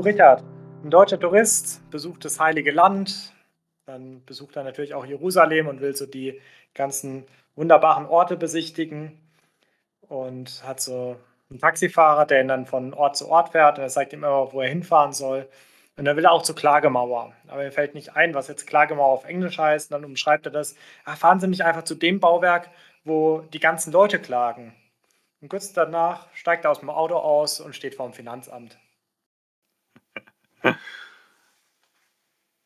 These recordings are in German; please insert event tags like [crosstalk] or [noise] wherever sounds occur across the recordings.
Du Richard, ein deutscher Tourist besucht das Heilige Land, dann besucht er natürlich auch Jerusalem und will so die ganzen wunderbaren Orte besichtigen und hat so einen Taxifahrer, der ihn dann von Ort zu Ort fährt und er zeigt ihm immer, wo er hinfahren soll. Und dann will er auch zur Klagemauer. Aber mir fällt nicht ein, was jetzt Klagemauer auf Englisch heißt. Und dann umschreibt er das. Ach, fahren Sie nicht einfach zu dem Bauwerk, wo die ganzen Leute klagen. Und kurz danach steigt er aus dem Auto aus und steht vor dem Finanzamt. [laughs]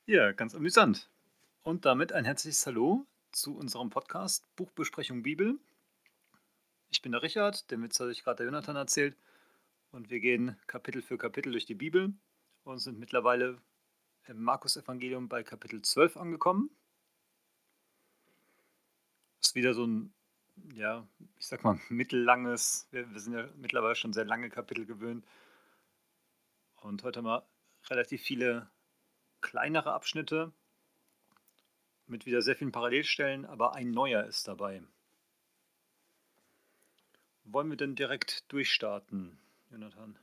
Ja, ganz amüsant. Und damit ein herzliches Hallo zu unserem Podcast Buchbesprechung Bibel. Ich bin der Richard, der Witz hat euch gerade der Jonathan erzählt. Und wir gehen Kapitel für Kapitel durch die Bibel und sind mittlerweile im Markus-Evangelium bei Kapitel 12 angekommen. Das ist wieder so ein, ja, ich sag mal, mittellanges, wir, wir sind ja mittlerweile schon sehr lange Kapitel gewöhnt. Und heute mal relativ viele kleinere Abschnitte mit wieder sehr vielen Parallelstellen, aber ein neuer ist dabei. Wollen wir denn direkt durchstarten, Jonathan?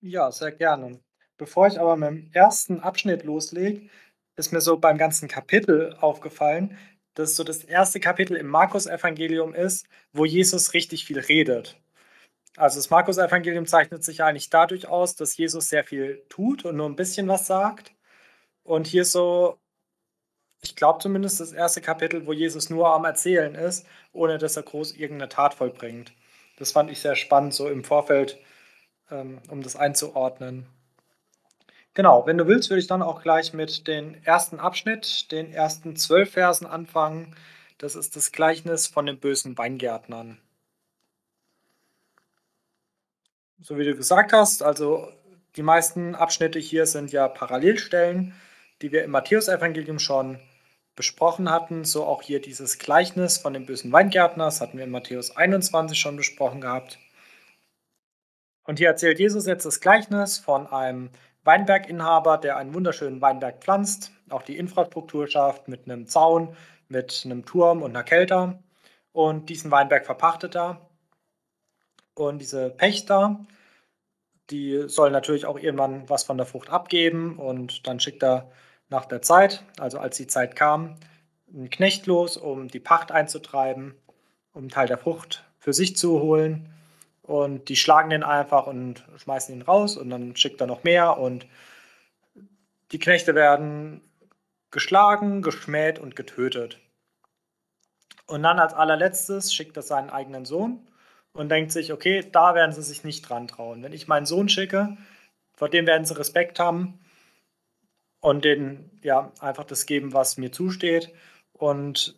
Ja, sehr gerne. Bevor ich aber mit dem ersten Abschnitt loslege, ist mir so beim ganzen Kapitel aufgefallen, dass so das erste Kapitel im Markus-Evangelium ist, wo Jesus richtig viel redet. Also das Markus-Evangelium zeichnet sich eigentlich dadurch aus, dass Jesus sehr viel tut und nur ein bisschen was sagt. Und hier so, ich glaube zumindest das erste Kapitel, wo Jesus nur am Erzählen ist, ohne dass er groß irgendeine Tat vollbringt. Das fand ich sehr spannend, so im Vorfeld, ähm, um das einzuordnen. Genau, wenn du willst, würde ich dann auch gleich mit dem ersten Abschnitt, den ersten zwölf Versen anfangen. Das ist das Gleichnis von den bösen Weingärtnern so wie du gesagt hast, also die meisten Abschnitte hier sind ja Parallelstellen, die wir im Matthäusevangelium schon besprochen hatten. So auch hier dieses Gleichnis von dem bösen Weingärtner, das hatten wir in Matthäus 21 schon besprochen gehabt. Und hier erzählt Jesus jetzt das Gleichnis von einem Weinberginhaber, der einen wunderschönen Weinberg pflanzt, auch die Infrastruktur schafft mit einem Zaun, mit einem Turm und einer Kelter. Und diesen Weinberg verpachtet er. Und diese Pächter, die sollen natürlich auch irgendwann was von der Frucht abgeben und dann schickt er nach der Zeit, also als die Zeit kam, einen Knecht los, um die Pacht einzutreiben, um einen Teil der Frucht für sich zu holen. Und die schlagen den einfach und schmeißen ihn raus und dann schickt er noch mehr und die Knechte werden geschlagen, geschmäht und getötet. Und dann als allerletztes schickt er seinen eigenen Sohn und denkt sich, okay, da werden sie sich nicht dran trauen. Wenn ich meinen Sohn schicke, vor dem werden sie Respekt haben und denen ja einfach das geben, was mir zusteht. Und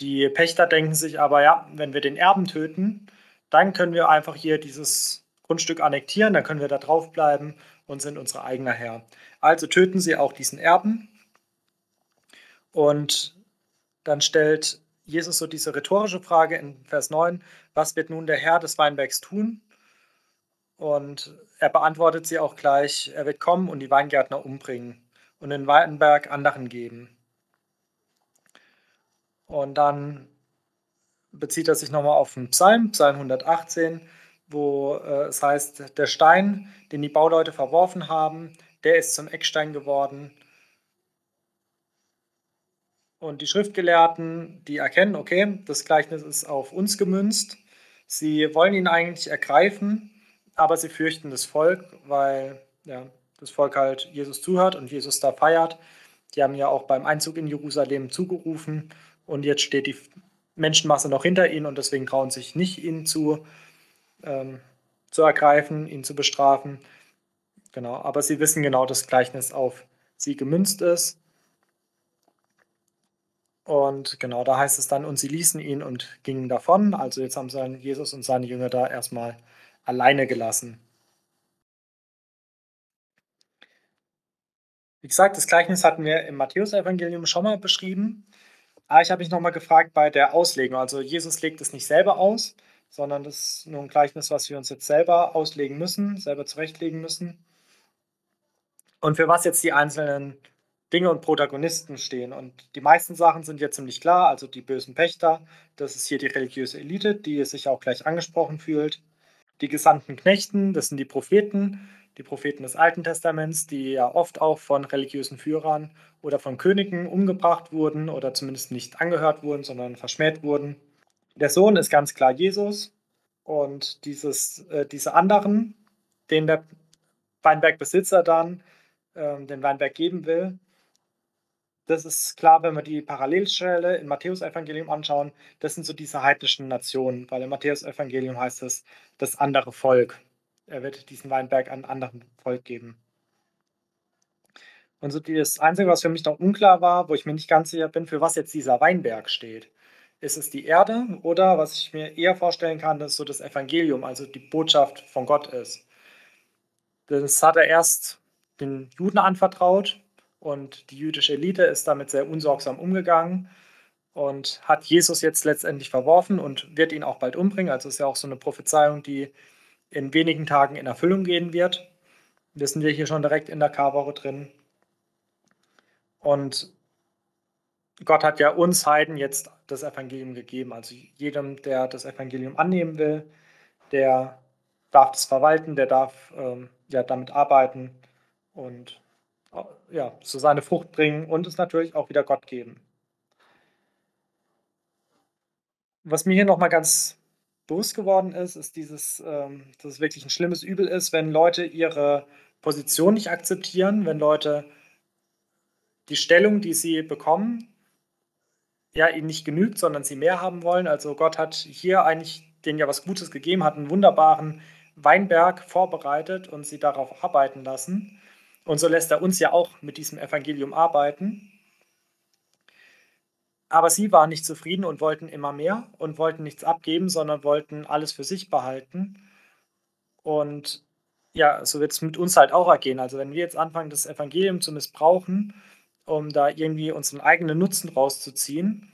die Pächter denken sich aber, ja, wenn wir den Erben töten, dann können wir einfach hier dieses Grundstück annektieren, dann können wir da drauf bleiben und sind unser eigener Herr. Also töten sie auch diesen Erben. Und dann stellt Jesus so diese rhetorische Frage in Vers 9, was wird nun der Herr des Weinbergs tun? Und er beantwortet sie auch gleich, er wird kommen und die Weingärtner umbringen und den Weinberg anderen geben. Und dann bezieht er sich nochmal auf den Psalm, Psalm 118, wo äh, es heißt, der Stein, den die Bauleute verworfen haben, der ist zum Eckstein geworden und die Schriftgelehrten, die erkennen, okay, das Gleichnis ist auf uns gemünzt. Sie wollen ihn eigentlich ergreifen, aber sie fürchten das Volk, weil ja, das Volk halt Jesus zuhört und Jesus da feiert. Die haben ja auch beim Einzug in Jerusalem zugerufen und jetzt steht die Menschenmasse noch hinter ihnen und deswegen trauen sich nicht, ihn zu, ähm, zu ergreifen, ihn zu bestrafen. Genau, aber sie wissen genau, dass das Gleichnis auf sie gemünzt ist und genau, da heißt es dann, und sie ließen ihn und gingen davon. Also jetzt haben sie Jesus und seine Jünger da erstmal alleine gelassen. Wie gesagt, das Gleichnis hatten wir im Matthäus-Evangelium schon mal beschrieben. Aber ich habe mich nochmal gefragt bei der Auslegung. Also Jesus legt es nicht selber aus, sondern das ist nur ein Gleichnis, was wir uns jetzt selber auslegen müssen, selber zurechtlegen müssen. Und für was jetzt die einzelnen Dinge und Protagonisten stehen. Und die meisten Sachen sind ja ziemlich klar. Also die bösen Pächter, das ist hier die religiöse Elite, die sich auch gleich angesprochen fühlt. Die gesandten Knechten, das sind die Propheten, die Propheten des Alten Testaments, die ja oft auch von religiösen Führern oder von Königen umgebracht wurden oder zumindest nicht angehört wurden, sondern verschmäht wurden. Der Sohn ist ganz klar Jesus und dieses, äh, diese anderen, denen der Weinbergbesitzer dann äh, den Weinberg geben will, das ist klar, wenn wir die Parallelstelle im Matthäusevangelium anschauen. Das sind so diese heidnischen Nationen, weil im Matthäusevangelium heißt es das andere Volk. Er wird diesen Weinberg an anderen Volk geben. Und so das Einzige, was für mich noch unklar war, wo ich mir nicht ganz sicher bin, für was jetzt dieser Weinberg steht. Ist es die Erde oder was ich mir eher vorstellen kann, dass so das Evangelium, also die Botschaft von Gott ist. Das hat er erst den Juden anvertraut und die jüdische Elite ist damit sehr unsorgsam umgegangen und hat Jesus jetzt letztendlich verworfen und wird ihn auch bald umbringen. Also ist ja auch so eine Prophezeiung, die in wenigen Tagen in Erfüllung gehen wird. Wissen wir hier schon direkt in der Karwoche drin. Und Gott hat ja uns Heiden jetzt das Evangelium gegeben. Also jedem, der das Evangelium annehmen will, der darf das verwalten, der darf ähm, ja damit arbeiten und ja, so seine Frucht bringen und es natürlich auch wieder Gott geben. Was mir hier nochmal ganz bewusst geworden ist, ist dieses, ähm, dass es wirklich ein schlimmes Übel ist, wenn Leute ihre Position nicht akzeptieren, wenn Leute die Stellung, die sie bekommen, ja, ihnen nicht genügt, sondern sie mehr haben wollen. Also Gott hat hier eigentlich denen ja was Gutes gegeben, hat einen wunderbaren Weinberg vorbereitet und sie darauf arbeiten lassen. Und so lässt er uns ja auch mit diesem Evangelium arbeiten. Aber sie waren nicht zufrieden und wollten immer mehr und wollten nichts abgeben, sondern wollten alles für sich behalten. Und ja, so wird es mit uns halt auch ergehen. Also wenn wir jetzt anfangen, das Evangelium zu missbrauchen, um da irgendwie unseren eigenen Nutzen rauszuziehen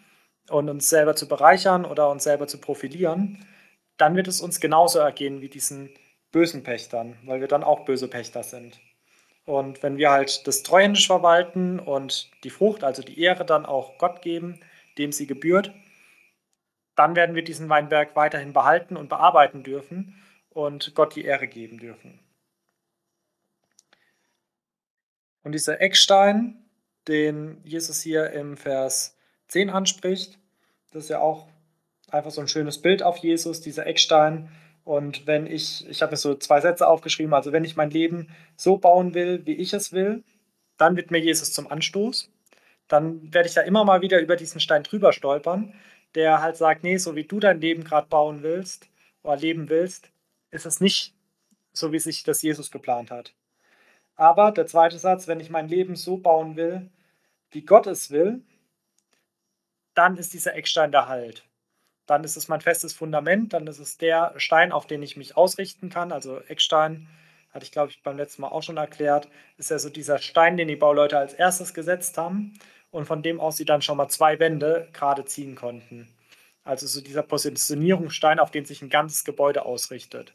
und uns selber zu bereichern oder uns selber zu profilieren, dann wird es uns genauso ergehen wie diesen bösen Pächtern, weil wir dann auch böse Pächter sind. Und wenn wir halt das treuhändisch verwalten und die Frucht, also die Ehre dann auch Gott geben, dem sie gebührt, dann werden wir diesen Weinberg weiterhin behalten und bearbeiten dürfen und Gott die Ehre geben dürfen. Und dieser Eckstein, den Jesus hier im Vers 10 anspricht, das ist ja auch einfach so ein schönes Bild auf Jesus, dieser Eckstein, und wenn ich, ich habe mir so zwei Sätze aufgeschrieben, also wenn ich mein Leben so bauen will, wie ich es will, dann wird mir Jesus zum Anstoß. Dann werde ich da immer mal wieder über diesen Stein drüber stolpern, der halt sagt, nee, so wie du dein Leben gerade bauen willst oder leben willst, ist es nicht so, wie sich das Jesus geplant hat. Aber der zweite Satz, wenn ich mein Leben so bauen will, wie Gott es will, dann ist dieser Eckstein der Halt dann ist es mein festes Fundament, dann ist es der Stein, auf den ich mich ausrichten kann. Also Eckstein, hatte ich glaube ich beim letzten Mal auch schon erklärt, ist ja so dieser Stein, den die Bauleute als erstes gesetzt haben und von dem aus sie dann schon mal zwei Wände gerade ziehen konnten. Also so dieser Positionierungsstein, auf den sich ein ganzes Gebäude ausrichtet.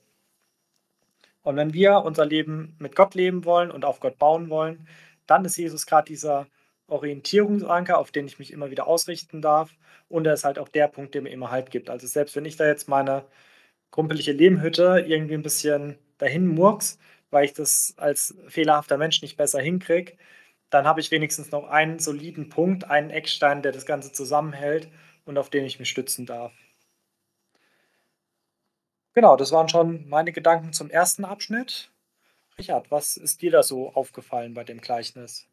Und wenn wir unser Leben mit Gott leben wollen und auf Gott bauen wollen, dann ist Jesus gerade dieser Orientierungsanker, auf den ich mich immer wieder ausrichten darf. Und er ist halt auch der Punkt, der mir immer Halt gibt. Also selbst wenn ich da jetzt meine krumpelige Lehmhütte irgendwie ein bisschen dahin murks, weil ich das als fehlerhafter Mensch nicht besser hinkriege, dann habe ich wenigstens noch einen soliden Punkt, einen Eckstein, der das Ganze zusammenhält und auf den ich mich stützen darf. Genau, das waren schon meine Gedanken zum ersten Abschnitt. Richard, was ist dir da so aufgefallen bei dem Gleichnis?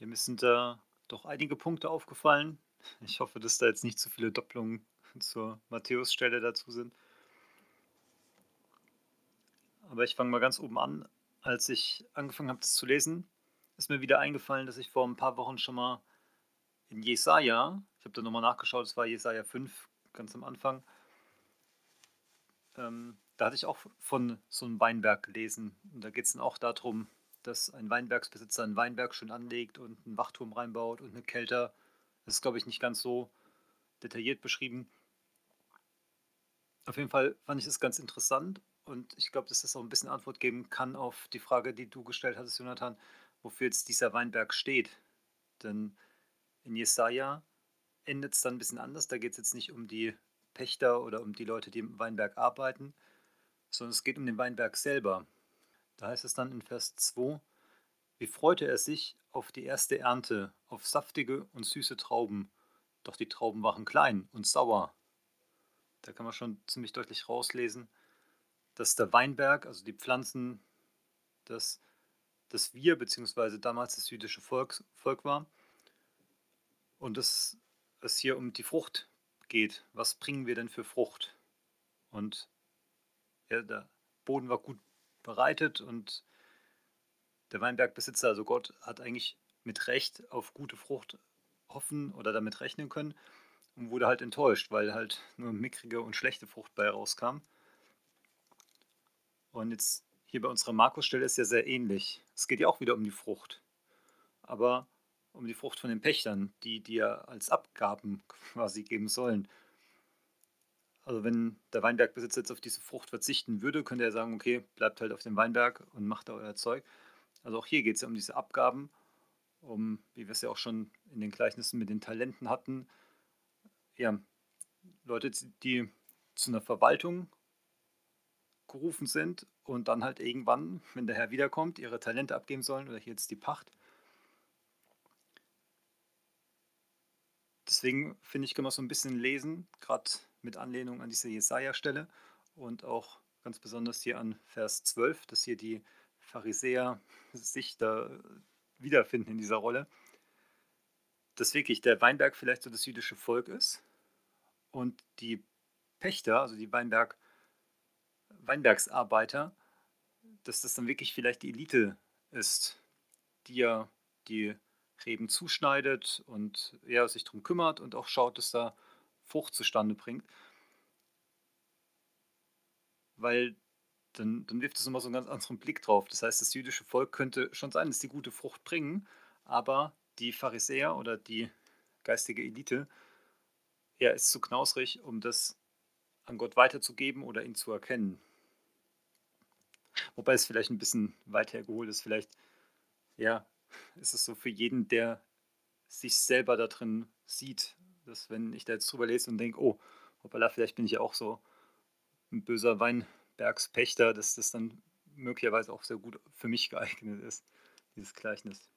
Mir sind da doch einige Punkte aufgefallen. Ich hoffe, dass da jetzt nicht zu viele Doppelungen zur Matthäus-Stelle dazu sind. Aber ich fange mal ganz oben an. Als ich angefangen habe, das zu lesen, ist mir wieder eingefallen, dass ich vor ein paar Wochen schon mal in Jesaja, ich habe da nochmal nachgeschaut, es war Jesaja 5, ganz am Anfang, ähm, da hatte ich auch von so einem Weinberg gelesen. Und da geht es dann auch darum, dass ein Weinbergsbesitzer einen Weinberg schön anlegt und einen Wachturm reinbaut und eine Kelter. Das ist, glaube ich, nicht ganz so detailliert beschrieben. Auf jeden Fall fand ich das ganz interessant und ich glaube, dass das auch ein bisschen Antwort geben kann auf die Frage, die du gestellt hattest, Jonathan, wofür jetzt dieser Weinberg steht. Denn in Jesaja endet es dann ein bisschen anders. Da geht es jetzt nicht um die Pächter oder um die Leute, die im Weinberg arbeiten, sondern es geht um den Weinberg selber. Da heißt es dann in Vers 2, wie freute er sich auf die erste Ernte, auf saftige und süße Trauben, doch die Trauben waren klein und sauer. Da kann man schon ziemlich deutlich rauslesen, dass der Weinberg, also die Pflanzen, das, das wir, beziehungsweise damals das jüdische Volk, Volk war, und dass es hier um die Frucht geht. Was bringen wir denn für Frucht? Und ja, der Boden war gut bereitet und der Weinbergbesitzer, also Gott, hat eigentlich mit Recht auf gute Frucht hoffen oder damit rechnen können und wurde halt enttäuscht, weil halt nur mickrige und schlechte Frucht bei rauskam. Und jetzt hier bei unserer Markusstelle ist ja sehr ähnlich. Es geht ja auch wieder um die Frucht, aber um die Frucht von den Pächtern, die dir als Abgaben [laughs] quasi geben sollen. Also wenn der Weinbergbesitzer jetzt auf diese Frucht verzichten würde, könnte er sagen, okay, bleibt halt auf dem Weinberg und macht da euer Zeug. Also auch hier geht es ja um diese Abgaben, um, wie wir es ja auch schon in den Gleichnissen mit den Talenten hatten, ja, Leute, die zu einer Verwaltung gerufen sind und dann halt irgendwann, wenn der Herr wiederkommt, ihre Talente abgeben sollen oder hier jetzt die Pacht. Deswegen finde ich, kann man so ein bisschen lesen, gerade mit Anlehnung an diese Jesaja-Stelle und auch ganz besonders hier an Vers 12, dass hier die Pharisäer sich da wiederfinden in dieser Rolle, dass wirklich der Weinberg vielleicht so das jüdische Volk ist und die Pächter, also die Weinberg, Weinbergsarbeiter, dass das dann wirklich vielleicht die Elite ist, die ja die Reben zuschneidet und ja, sich darum kümmert und auch schaut, dass da Frucht zustande bringt. Weil dann, dann wirft es nochmal so einen ganz anderen Blick drauf. Das heißt, das jüdische Volk könnte schon sein, dass sie gute Frucht bringen, aber die Pharisäer oder die geistige Elite ja, ist zu knausrig, um das an Gott weiterzugeben oder ihn zu erkennen. Wobei es vielleicht ein bisschen weit hergeholt ist. Vielleicht, ja, ist es so für jeden, der sich selber da drin sieht, dass wenn ich da jetzt drüber lese und denke, oh, hoppala, vielleicht bin ich ja auch so ein böser Weinbergspächter, dass das dann möglicherweise auch sehr gut für mich geeignet ist, dieses Gleichnis.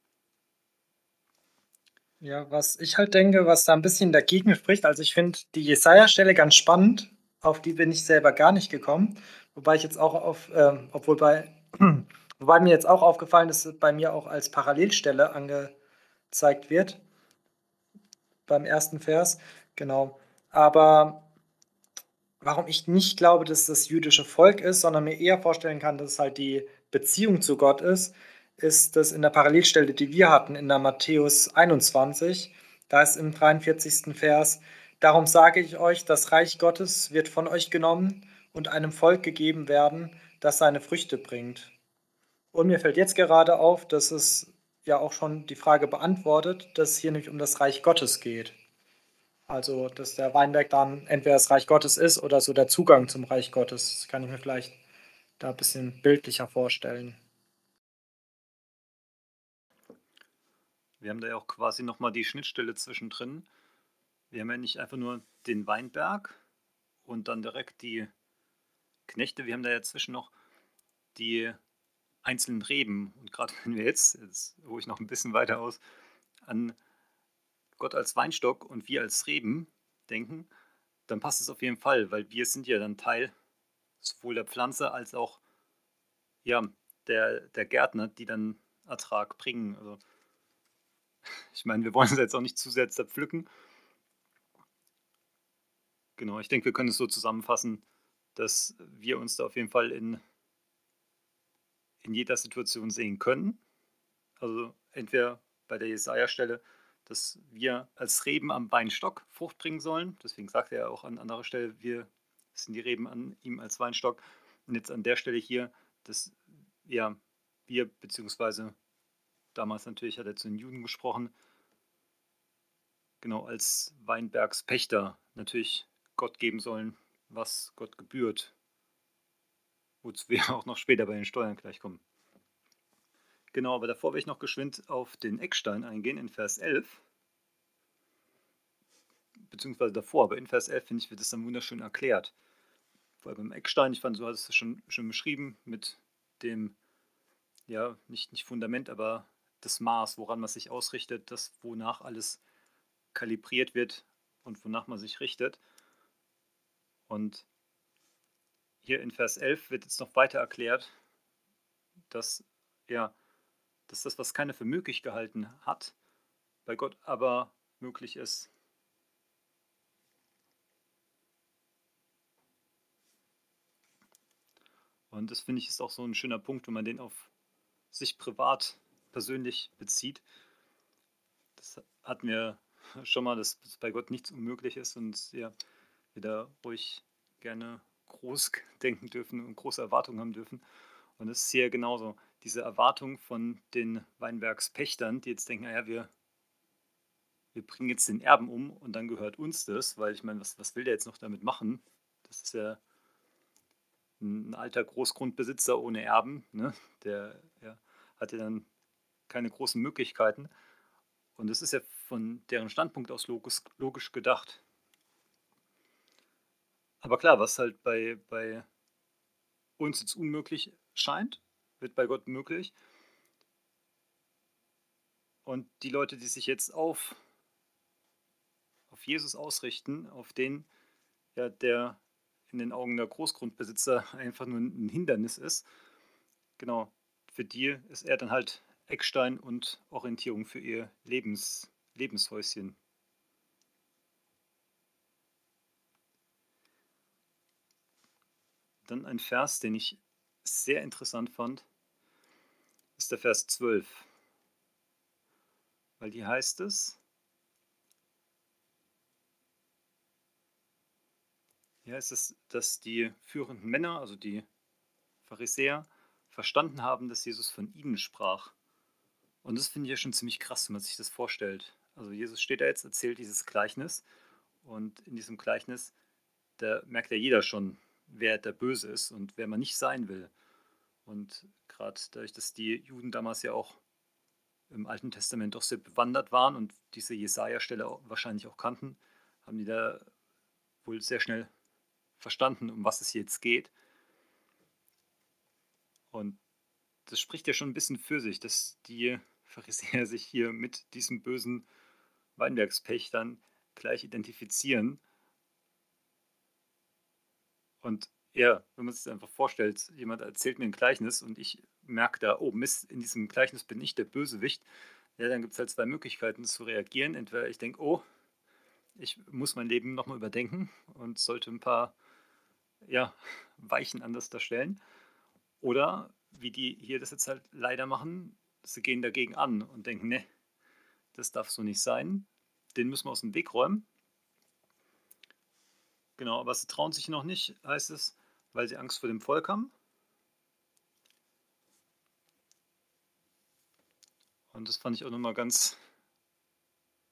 Ja, was ich halt denke, was da ein bisschen dagegen spricht, also ich finde die Jesaja-Stelle ganz spannend, auf die bin ich selber gar nicht gekommen, wobei ich jetzt auch auf, äh, obwohl bei [clears throat] Wobei mir jetzt auch aufgefallen ist, bei mir auch als Parallelstelle angezeigt wird. Beim ersten Vers, genau. Aber warum ich nicht glaube, dass das jüdische Volk ist, sondern mir eher vorstellen kann, dass es halt die Beziehung zu Gott ist, ist das in der Parallelstelle, die wir hatten, in der Matthäus 21. Da ist im 43. Vers, darum sage ich euch, das Reich Gottes wird von euch genommen und einem Volk gegeben werden, das seine Früchte bringt. Und mir fällt jetzt gerade auf, dass es ja auch schon die Frage beantwortet, dass es hier nämlich um das Reich Gottes geht. Also, dass der Weinberg dann entweder das Reich Gottes ist oder so der Zugang zum Reich Gottes. Das kann ich mir vielleicht da ein bisschen bildlicher vorstellen. Wir haben da ja auch quasi nochmal die Schnittstelle zwischendrin. Wir haben ja nicht einfach nur den Weinberg und dann direkt die Knechte. Wir haben da ja zwischen noch die einzelnen Reben. Und gerade [laughs] wenn wir jetzt, jetzt hole ich noch ein bisschen weiter aus, an Gott als Weinstock und wir als Reben denken, dann passt es auf jeden Fall, weil wir sind ja dann Teil sowohl der Pflanze als auch ja, der, der Gärtner, die dann Ertrag bringen. Also, [laughs] ich meine, wir wollen es jetzt auch nicht zu sehr zerpflücken. Genau, ich denke, wir können es so zusammenfassen, dass wir uns da auf jeden Fall in in jeder Situation sehen können. Also entweder bei der Jesaja-Stelle, dass wir als Reben am Weinstock Frucht bringen sollen. Deswegen sagt er auch an anderer Stelle, wir sind die Reben an ihm als Weinstock. Und jetzt an der Stelle hier, dass ja, wir, beziehungsweise damals natürlich hat er zu den Juden gesprochen, genau als Weinbergspächter natürlich Gott geben sollen, was Gott gebührt wozu [laughs] wir auch noch später bei den Steuern gleich kommen. Genau, aber davor will ich noch geschwind auf den Eckstein eingehen in Vers 11. Beziehungsweise davor, aber in Vers 11 finde ich, wird es dann wunderschön erklärt. vor allem beim Eckstein, ich fand, so hat es schon, schon beschrieben, mit dem, ja, nicht, nicht Fundament, aber das Maß, woran man sich ausrichtet, das, wonach alles kalibriert wird und wonach man sich richtet. Und hier in Vers 11 wird jetzt noch weiter erklärt, dass, ja, dass das, was keiner für möglich gehalten hat, bei Gott aber möglich ist. Und das finde ich ist auch so ein schöner Punkt, wenn man den auf sich privat, persönlich bezieht. Das hatten wir schon mal, dass bei Gott nichts unmöglich ist und ja, wir da ruhig gerne groß denken dürfen und große Erwartungen haben dürfen. Und das ist hier genauso. Diese Erwartung von den Weinbergspächtern, die jetzt denken, naja, wir, wir bringen jetzt den Erben um und dann gehört uns das, weil ich meine, was, was will der jetzt noch damit machen? Das ist ja ein alter Großgrundbesitzer ohne Erben, ne? der ja, hat ja dann keine großen Möglichkeiten. Und das ist ja von deren Standpunkt aus logisch, logisch gedacht. Aber klar, was halt bei, bei uns jetzt unmöglich scheint, wird bei Gott möglich. Und die Leute, die sich jetzt auf, auf Jesus ausrichten, auf den, ja, der in den Augen der Großgrundbesitzer [laughs] einfach nur ein Hindernis ist, genau, für die ist er dann halt Eckstein und Orientierung für ihr Lebens, Lebenshäuschen. Dann ein Vers, den ich sehr interessant fand, ist der Vers 12. Weil hier heißt es, hier heißt es, dass die führenden Männer, also die Pharisäer, verstanden haben, dass Jesus von ihnen sprach. Und das finde ich ja schon ziemlich krass, wenn man sich das vorstellt. Also Jesus steht da jetzt, erzählt dieses Gleichnis und in diesem Gleichnis, da merkt ja jeder schon, wer der Böse ist und wer man nicht sein will. Und gerade dadurch, dass die Juden damals ja auch im Alten Testament doch sehr bewandert waren und diese Jesaja-Stelle wahrscheinlich auch kannten, haben die da wohl sehr schnell verstanden, um was es jetzt geht. Und das spricht ja schon ein bisschen für sich, dass die Pharisäer sich hier mit diesem bösen Weinbergspächtern gleich identifizieren. Und ja, wenn man sich das einfach vorstellt, jemand erzählt mir ein Gleichnis und ich merke da, oh Mist, in diesem Gleichnis bin ich der Bösewicht, ja, dann gibt es halt zwei Möglichkeiten zu reagieren. Entweder ich denke, oh, ich muss mein Leben nochmal überdenken und sollte ein paar ja, Weichen anders darstellen. Oder wie die hier das jetzt halt leider machen, sie gehen dagegen an und denken, ne, das darf so nicht sein. Den müssen wir aus dem Weg räumen. Genau, aber sie trauen sich noch nicht, heißt es, weil sie Angst vor dem Volk haben. Und das fand ich auch nochmal ganz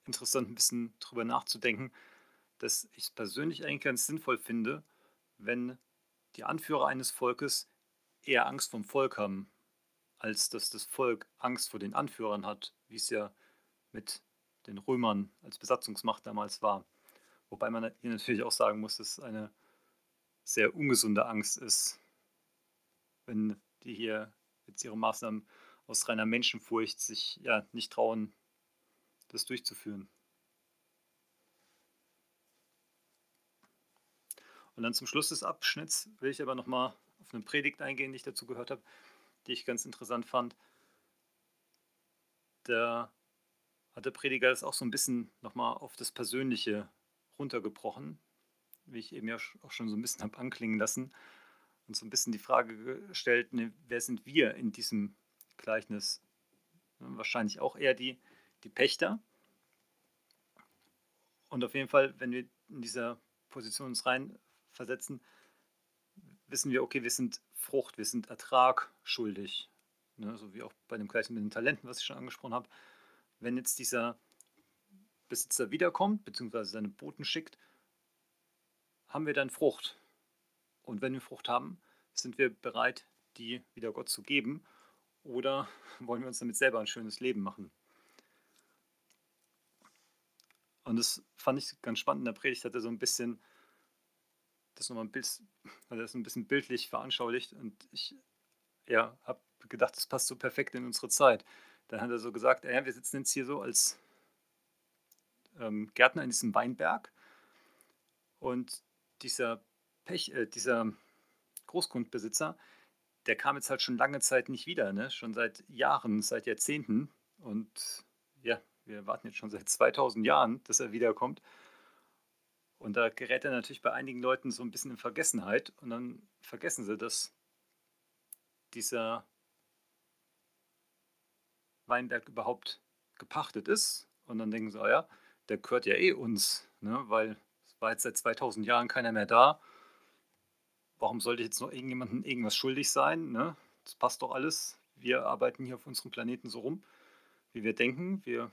interessant, ein bisschen drüber nachzudenken, dass ich es persönlich eigentlich ganz sinnvoll finde, wenn die Anführer eines Volkes eher Angst vom Volk haben, als dass das Volk Angst vor den Anführern hat, wie es ja mit den Römern als Besatzungsmacht damals war. Wobei man hier natürlich auch sagen muss, dass es eine sehr ungesunde Angst ist, wenn die hier jetzt ihre Maßnahmen aus reiner Menschenfurcht sich ja nicht trauen, das durchzuführen. Und dann zum Schluss des Abschnitts will ich aber nochmal auf eine Predigt eingehen, die ich dazu gehört habe, die ich ganz interessant fand. Da hat der Prediger das auch so ein bisschen nochmal auf das Persönliche runtergebrochen, wie ich eben ja auch schon so ein bisschen habe anklingen lassen und so ein bisschen die Frage gestellt, ne, wer sind wir in diesem Gleichnis? Wahrscheinlich auch eher die, die Pächter. Und auf jeden Fall, wenn wir in dieser Position uns rein versetzen, wissen wir, okay, wir sind Frucht, wir sind Ertrag schuldig. Ne, so wie auch bei dem gleichen mit den Talenten, was ich schon angesprochen habe. Wenn jetzt dieser Besitzer wiederkommt, beziehungsweise seine Boten schickt, haben wir dann Frucht. Und wenn wir Frucht haben, sind wir bereit, die wieder Gott zu geben oder [laughs] wollen wir uns damit selber ein schönes Leben machen? Und das fand ich ganz spannend. In der Predigt hat er so ein bisschen das nochmal ein, also ein bisschen bildlich veranschaulicht und ich ja, habe gedacht, das passt so perfekt in unsere Zeit. Dann hat er so gesagt, ja, wir sitzen jetzt hier so als ähm, Gärtner in diesem Weinberg und dieser, Pech, äh, dieser Großgrundbesitzer, der kam jetzt halt schon lange Zeit nicht wieder, ne? schon seit Jahren, seit Jahrzehnten und ja, wir warten jetzt schon seit 2000 Jahren, dass er wiederkommt. Und da gerät er natürlich bei einigen Leuten so ein bisschen in Vergessenheit und dann vergessen sie, dass dieser Weinberg überhaupt gepachtet ist. Und dann denken sie, oh ja, der gehört ja eh uns, ne? weil es war jetzt seit 2000 Jahren keiner mehr da. Warum sollte jetzt noch irgendjemandem irgendwas schuldig sein? Ne? Das passt doch alles. Wir arbeiten hier auf unserem Planeten so rum, wie wir denken. Wir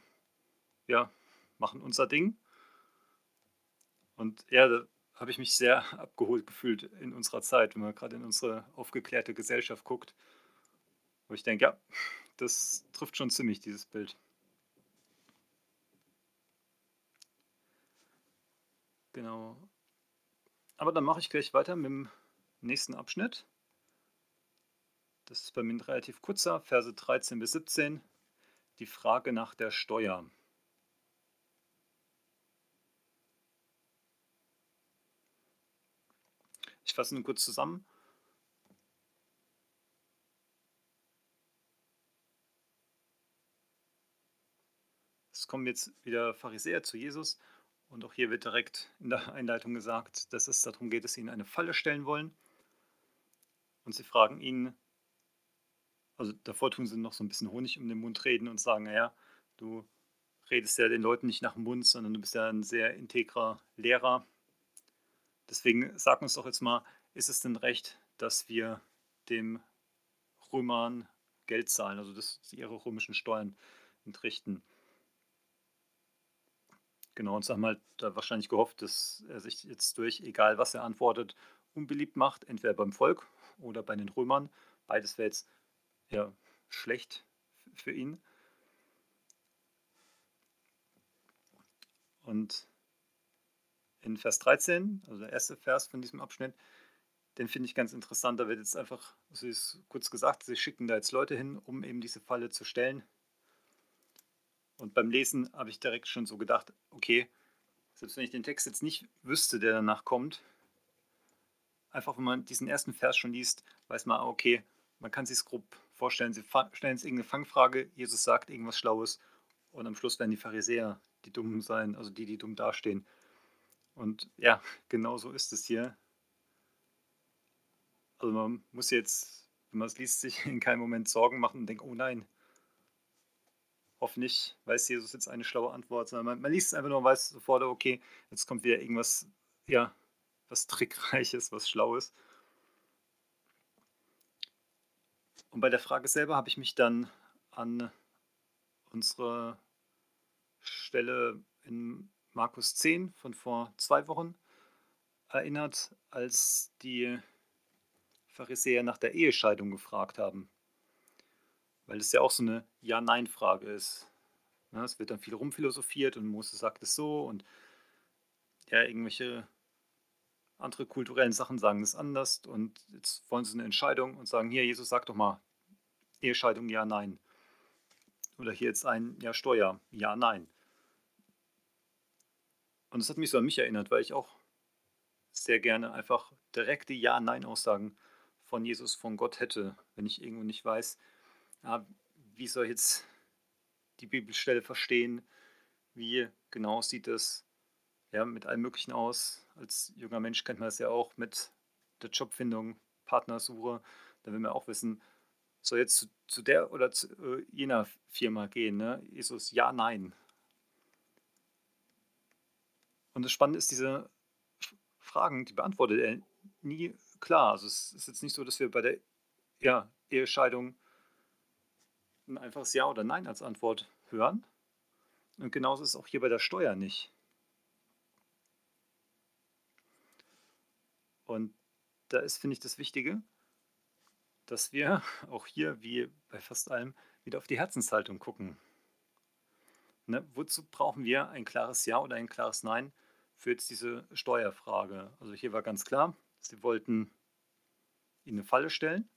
ja, machen unser Ding. Und ja, da habe ich mich sehr [laughs] abgeholt gefühlt in unserer Zeit, wenn man gerade in unsere aufgeklärte Gesellschaft guckt. Wo ich denke, ja, das trifft schon ziemlich, dieses Bild. Genau. Aber dann mache ich gleich weiter mit dem nächsten Abschnitt. Das ist bei mir ein relativ kurzer, Verse 13 bis 17. Die Frage nach der Steuer. Ich fasse nur kurz zusammen. Es kommen jetzt wieder Pharisäer zu Jesus und auch hier wird direkt in der Einleitung gesagt, dass es darum geht, dass sie ihnen eine Falle stellen wollen. Und sie fragen ihn, also davor tun sie noch so ein bisschen Honig um den Mund reden und sagen, naja, du redest ja den Leuten nicht nach dem Mund, sondern du bist ja ein sehr integrer Lehrer. Deswegen sag uns doch jetzt mal, ist es denn recht, dass wir dem Römern Geld zahlen, also dass sie ihre römischen Steuern entrichten? Genau, und sie haben halt wahrscheinlich gehofft, dass er sich jetzt durch, egal was er antwortet, unbeliebt macht, entweder beim Volk oder bei den Römern. Beides wäre jetzt ja schlecht für ihn. Und in Vers 13, also der erste Vers von diesem Abschnitt, den finde ich ganz interessant. Da wird jetzt einfach, so ist kurz gesagt, sie schicken da jetzt Leute hin, um eben diese Falle zu stellen. Und beim Lesen habe ich direkt schon so gedacht, okay, selbst wenn ich den Text jetzt nicht wüsste, der danach kommt, einfach wenn man diesen ersten Vers schon liest, weiß man, okay, man kann sich es grob vorstellen, sie stellen jetzt irgendeine Fangfrage, Jesus sagt irgendwas Schlaues und am Schluss werden die Pharisäer die Dummen sein, also die, die dumm dastehen. Und ja, [laughs] genau so ist es hier. Also man muss jetzt, wenn man es liest, sich in keinem Moment Sorgen machen und denkt, oh nein, hoffentlich weiß Jesus jetzt eine schlaue Antwort, sondern man, man liest es einfach nur und weiß sofort, okay, jetzt kommt wieder irgendwas, ja, was Trickreiches, was Schlaues. Und bei der Frage selber habe ich mich dann an unsere Stelle in Markus 10 von vor zwei Wochen erinnert, als die Pharisäer nach der Ehescheidung gefragt haben. Weil es ja auch so eine Ja-Nein-Frage ist. Ja, es wird dann viel rumphilosophiert und Mose sagt es so und ja, irgendwelche andere kulturellen Sachen sagen es anders und jetzt wollen sie eine Entscheidung und sagen, hier, Jesus, sag doch mal, Ehescheidung, ja, nein. Oder hier jetzt ein Ja, Steuer, ja, nein. Und das hat mich so an mich erinnert, weil ich auch sehr gerne einfach direkte Ja-Nein-Aussagen von Jesus, von Gott hätte, wenn ich irgendwo nicht weiß, ja, wie soll ich jetzt die Bibelstelle verstehen, wie genau sieht es ja, mit allem Möglichen aus. Als junger Mensch kennt man es ja auch mit der Jobfindung, Partnersuche. Da will man auch wissen, soll jetzt zu, zu der oder zu äh, jener Firma gehen. Ne? Jesus, ja, nein. Und das Spannende ist, diese Fragen, die beantwortet er nie klar. Also es ist jetzt nicht so, dass wir bei der ja, Ehescheidung ein einfaches Ja oder Nein als Antwort hören. Und genauso ist es auch hier bei der Steuer nicht. Und da ist, finde ich, das Wichtige, dass wir auch hier, wie bei fast allem, wieder auf die Herzenshaltung gucken. Ne? Wozu brauchen wir ein klares Ja oder ein klares Nein für jetzt diese Steuerfrage. Also hier war ganz klar, sie wollten ihn eine Falle stellen.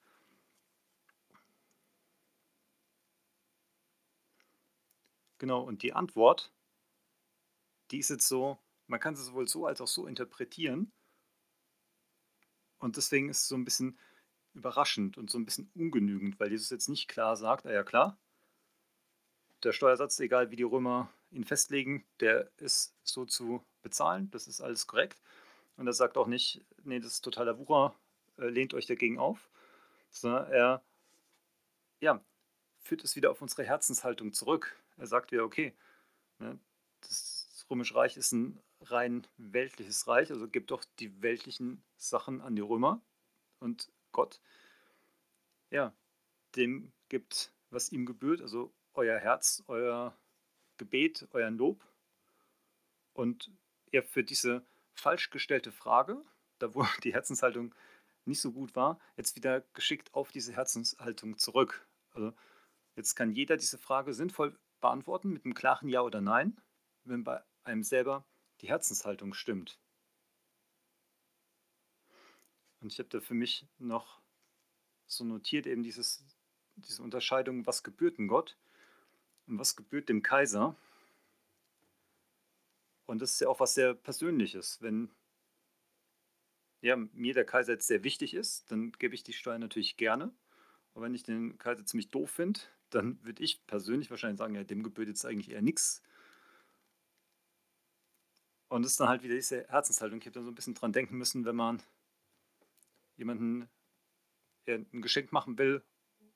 Genau, und die Antwort, die ist jetzt so, man kann sie sowohl so als auch so interpretieren. Und deswegen ist es so ein bisschen überraschend und so ein bisschen ungenügend, weil Jesus jetzt nicht klar sagt, ah ja klar, der Steuersatz, egal wie die Römer ihn festlegen, der ist so zu bezahlen, das ist alles korrekt. Und er sagt auch nicht, nee, das ist totaler Wucher, äh, lehnt euch dagegen auf, sondern er ja, führt es wieder auf unsere Herzenshaltung zurück. Er sagt wieder, okay, ne, das Römische Reich ist ein rein weltliches Reich, also gibt doch die weltlichen Sachen an die Römer und Gott, ja, dem gibt, was ihm gebührt, also euer Herz, euer Gebet, euren Lob. Und ja, für diese falsch gestellte Frage, da wo [laughs] die Herzenshaltung nicht so gut war, jetzt wieder geschickt auf diese Herzenshaltung zurück. Also jetzt kann jeder diese Frage sinnvoll beantworten mit einem klaren Ja oder Nein, wenn bei einem selber die Herzenshaltung stimmt. Und ich habe da für mich noch so notiert eben dieses, diese Unterscheidung, was gebührt denn Gott und was gebührt dem Kaiser. Und das ist ja auch was sehr Persönliches. Wenn ja, mir der Kaiser jetzt sehr wichtig ist, dann gebe ich die Steuer natürlich gerne. Aber wenn ich den Kaiser ziemlich doof finde, dann würde ich persönlich wahrscheinlich sagen, ja, dem gebührt jetzt eigentlich eher nichts. Und das ist dann halt wieder diese Herzenshaltung. Ich habe da so ein bisschen dran denken müssen, wenn man jemanden ein Geschenk machen will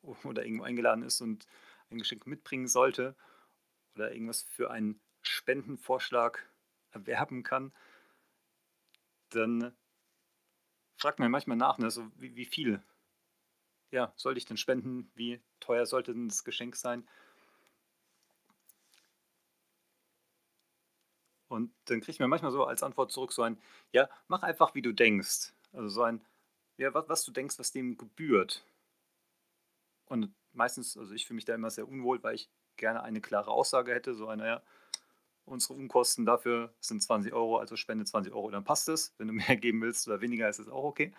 oder irgendwo eingeladen ist und ein Geschenk mitbringen sollte oder irgendwas für einen Spendenvorschlag erwerben kann, dann fragt man manchmal nach, ne, so wie, wie viel ja, sollte ich denn spenden? Wie teuer sollte denn das Geschenk sein? Und dann kriegt man manchmal so als Antwort zurück so ein, ja, mach einfach, wie du denkst. Also so ein, ja, was, was du denkst, was dem gebührt. Und meistens, also ich fühle mich da immer sehr unwohl, weil ich gerne eine klare Aussage hätte, so eine, ja, unsere Unkosten dafür sind 20 Euro, also spende 20 Euro, dann passt es. Wenn du [laughs] mehr geben willst oder weniger, ist es auch okay.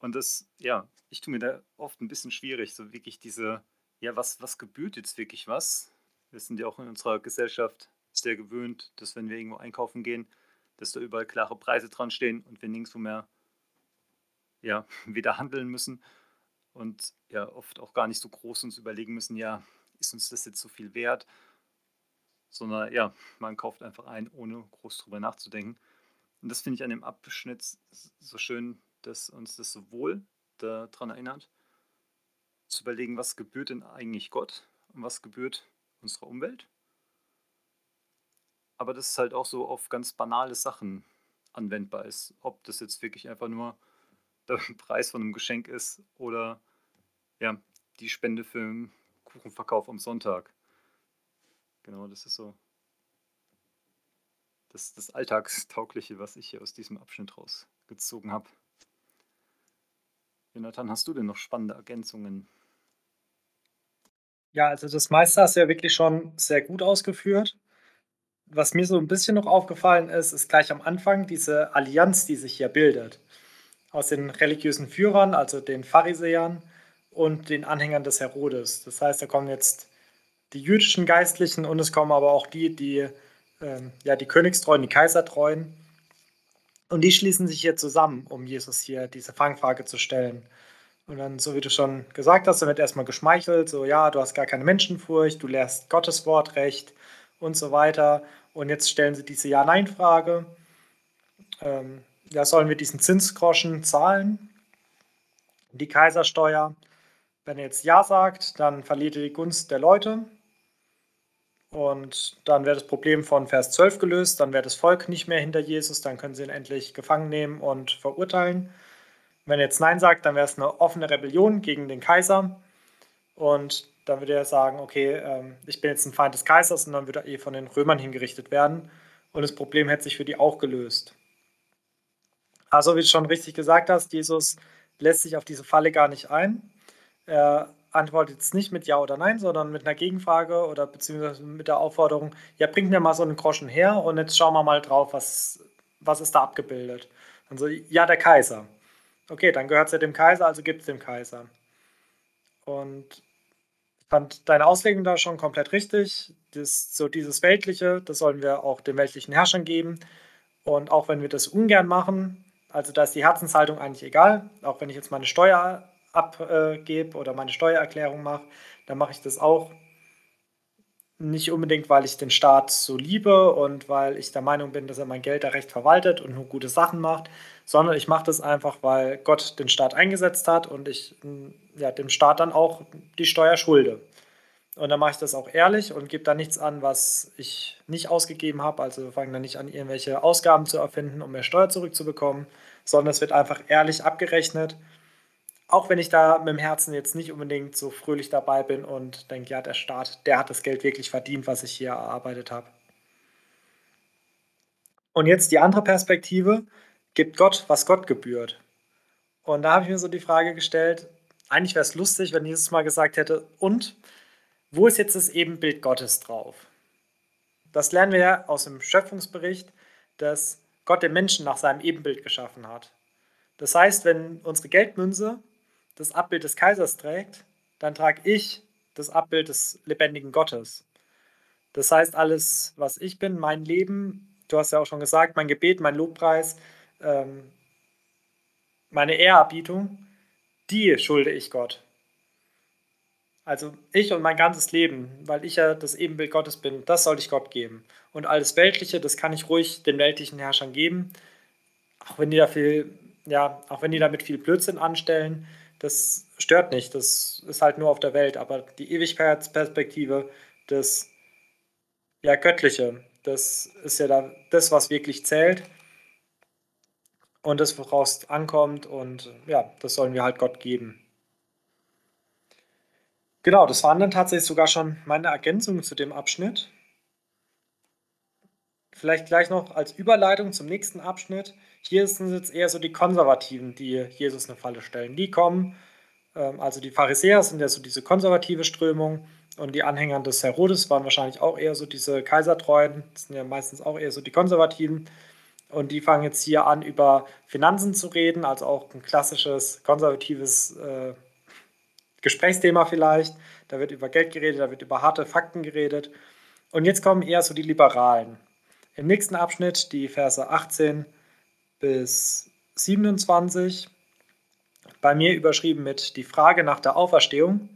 Und das, ja, ich tue mir da oft ein bisschen schwierig, so wirklich diese, ja, was, was gebührt jetzt wirklich was? Wir sind ja auch in unserer Gesellschaft sehr gewöhnt, dass wenn wir irgendwo einkaufen gehen, dass da überall klare Preise dran stehen und wir nirgendwo mehr ja, [laughs] wieder handeln müssen und ja oft auch gar nicht so groß uns überlegen müssen, ja, ist uns das jetzt so viel wert? Sondern ja, man kauft einfach ein, ohne groß drüber nachzudenken. Und das finde ich an dem Abschnitt so schön, dass uns das sowohl daran erinnert, zu überlegen, was gebührt denn eigentlich Gott und was gebührt unserer Umwelt aber das ist halt auch so auf ganz banale Sachen anwendbar ist. Ob das jetzt wirklich einfach nur [laughs] der Preis von einem Geschenk ist oder ja, die Spende für einen Kuchenverkauf am Sonntag. Genau, das ist so das, das Alltagstaugliche, was ich hier aus diesem Abschnitt rausgezogen habe. Jonathan, hast du denn noch spannende Ergänzungen? Ja, also das meiste hast du ja wirklich schon sehr gut ausgeführt was mir so ein bisschen noch aufgefallen ist, ist gleich am Anfang diese Allianz, die sich hier bildet. Aus den religiösen Führern, also den Pharisäern und den Anhängern des Herodes. Das heißt, da kommen jetzt die jüdischen Geistlichen und es kommen aber auch die, die ähm, ja, die Königstreuen, die Kaisertreuen. Und die schließen sich hier zusammen, um Jesus hier diese Fangfrage zu stellen. Und dann, so wie du schon gesagt hast, dann wird erstmal geschmeichelt, so ja, du hast gar keine Menschenfurcht, du lehrst Gottes Wort recht und so weiter. Und jetzt stellen sie diese Ja-Nein-Frage. Ähm, ja, sollen wir diesen Zinsgroschen zahlen? Die Kaisersteuer. Wenn er jetzt Ja sagt, dann verliert er die Gunst der Leute. Und dann wäre das Problem von Vers 12 gelöst. Dann wäre das Volk nicht mehr hinter Jesus. Dann können sie ihn endlich gefangen nehmen und verurteilen. Wenn er jetzt Nein sagt, dann wäre es eine offene Rebellion gegen den Kaiser. Und dann würde er sagen, okay, ähm, ich bin jetzt ein Feind des Kaisers und dann würde er eh von den Römern hingerichtet werden. Und das Problem hätte sich für die auch gelöst. Also, wie du schon richtig gesagt hast, Jesus lässt sich auf diese Falle gar nicht ein. Er antwortet jetzt nicht mit Ja oder Nein, sondern mit einer Gegenfrage oder beziehungsweise mit der Aufforderung, ja, bring mir mal so einen Groschen her und jetzt schauen wir mal drauf, was, was ist da abgebildet. Also, ja, der Kaiser. Okay, dann gehört es ja dem Kaiser, also gibt es dem Kaiser. Und ich fand deine Auslegung da schon komplett richtig. Das, so dieses Weltliche, das sollen wir auch den weltlichen Herrschern geben. Und auch wenn wir das ungern machen, also da ist die Herzenshaltung eigentlich egal, auch wenn ich jetzt meine Steuer abgebe oder meine Steuererklärung mache, dann mache ich das auch nicht unbedingt, weil ich den Staat so liebe und weil ich der Meinung bin, dass er mein Geld da recht verwaltet und nur gute Sachen macht, sondern ich mache das einfach, weil Gott den Staat eingesetzt hat und ich ja, dem Staat dann auch die Steuer schulde. Und dann mache ich das auch ehrlich und gebe da nichts an, was ich nicht ausgegeben habe. Also fange dann nicht an, irgendwelche Ausgaben zu erfinden, um mehr Steuer zurückzubekommen, sondern es wird einfach ehrlich abgerechnet auch wenn ich da mit dem Herzen jetzt nicht unbedingt so fröhlich dabei bin und denke, ja, der Staat, der hat das Geld wirklich verdient, was ich hier erarbeitet habe. Und jetzt die andere Perspektive, gibt Gott, was Gott gebührt. Und da habe ich mir so die Frage gestellt, eigentlich wäre es lustig, wenn Jesus mal gesagt hätte, und wo ist jetzt das Ebenbild Gottes drauf? Das lernen wir ja aus dem Schöpfungsbericht, dass Gott den Menschen nach seinem Ebenbild geschaffen hat. Das heißt, wenn unsere Geldmünze das Abbild des Kaisers trägt, dann trage ich das Abbild des lebendigen Gottes. Das heißt, alles, was ich bin, mein Leben, du hast ja auch schon gesagt, mein Gebet, mein Lobpreis, ähm, meine Ehrerbietung, die schulde ich Gott. Also ich und mein ganzes Leben, weil ich ja das Ebenbild Gottes bin, das soll ich Gott geben. Und alles Weltliche, das kann ich ruhig den weltlichen Herrschern geben, auch wenn die da viel, ja, auch wenn die damit viel Blödsinn anstellen das stört nicht, das ist halt nur auf der Welt, aber die Ewigkeitsperspektive, das ja Göttliche, das ist ja da das, was wirklich zählt und das, woraus es ankommt und ja, das sollen wir halt Gott geben. Genau, das waren dann tatsächlich sogar schon meine Ergänzungen zu dem Abschnitt. Vielleicht gleich noch als Überleitung zum nächsten Abschnitt. Hier sind jetzt eher so die Konservativen, die Jesus eine Falle stellen. Die kommen, ähm, also die Pharisäer sind ja so diese konservative Strömung und die Anhänger des Herodes waren wahrscheinlich auch eher so diese Kaisertreuen, das sind ja meistens auch eher so die Konservativen. Und die fangen jetzt hier an, über Finanzen zu reden, also auch ein klassisches konservatives äh, Gesprächsthema vielleicht. Da wird über Geld geredet, da wird über harte Fakten geredet. Und jetzt kommen eher so die Liberalen. Im nächsten Abschnitt, die Verse 18 bis 27, bei mir überschrieben mit die Frage nach der Auferstehung,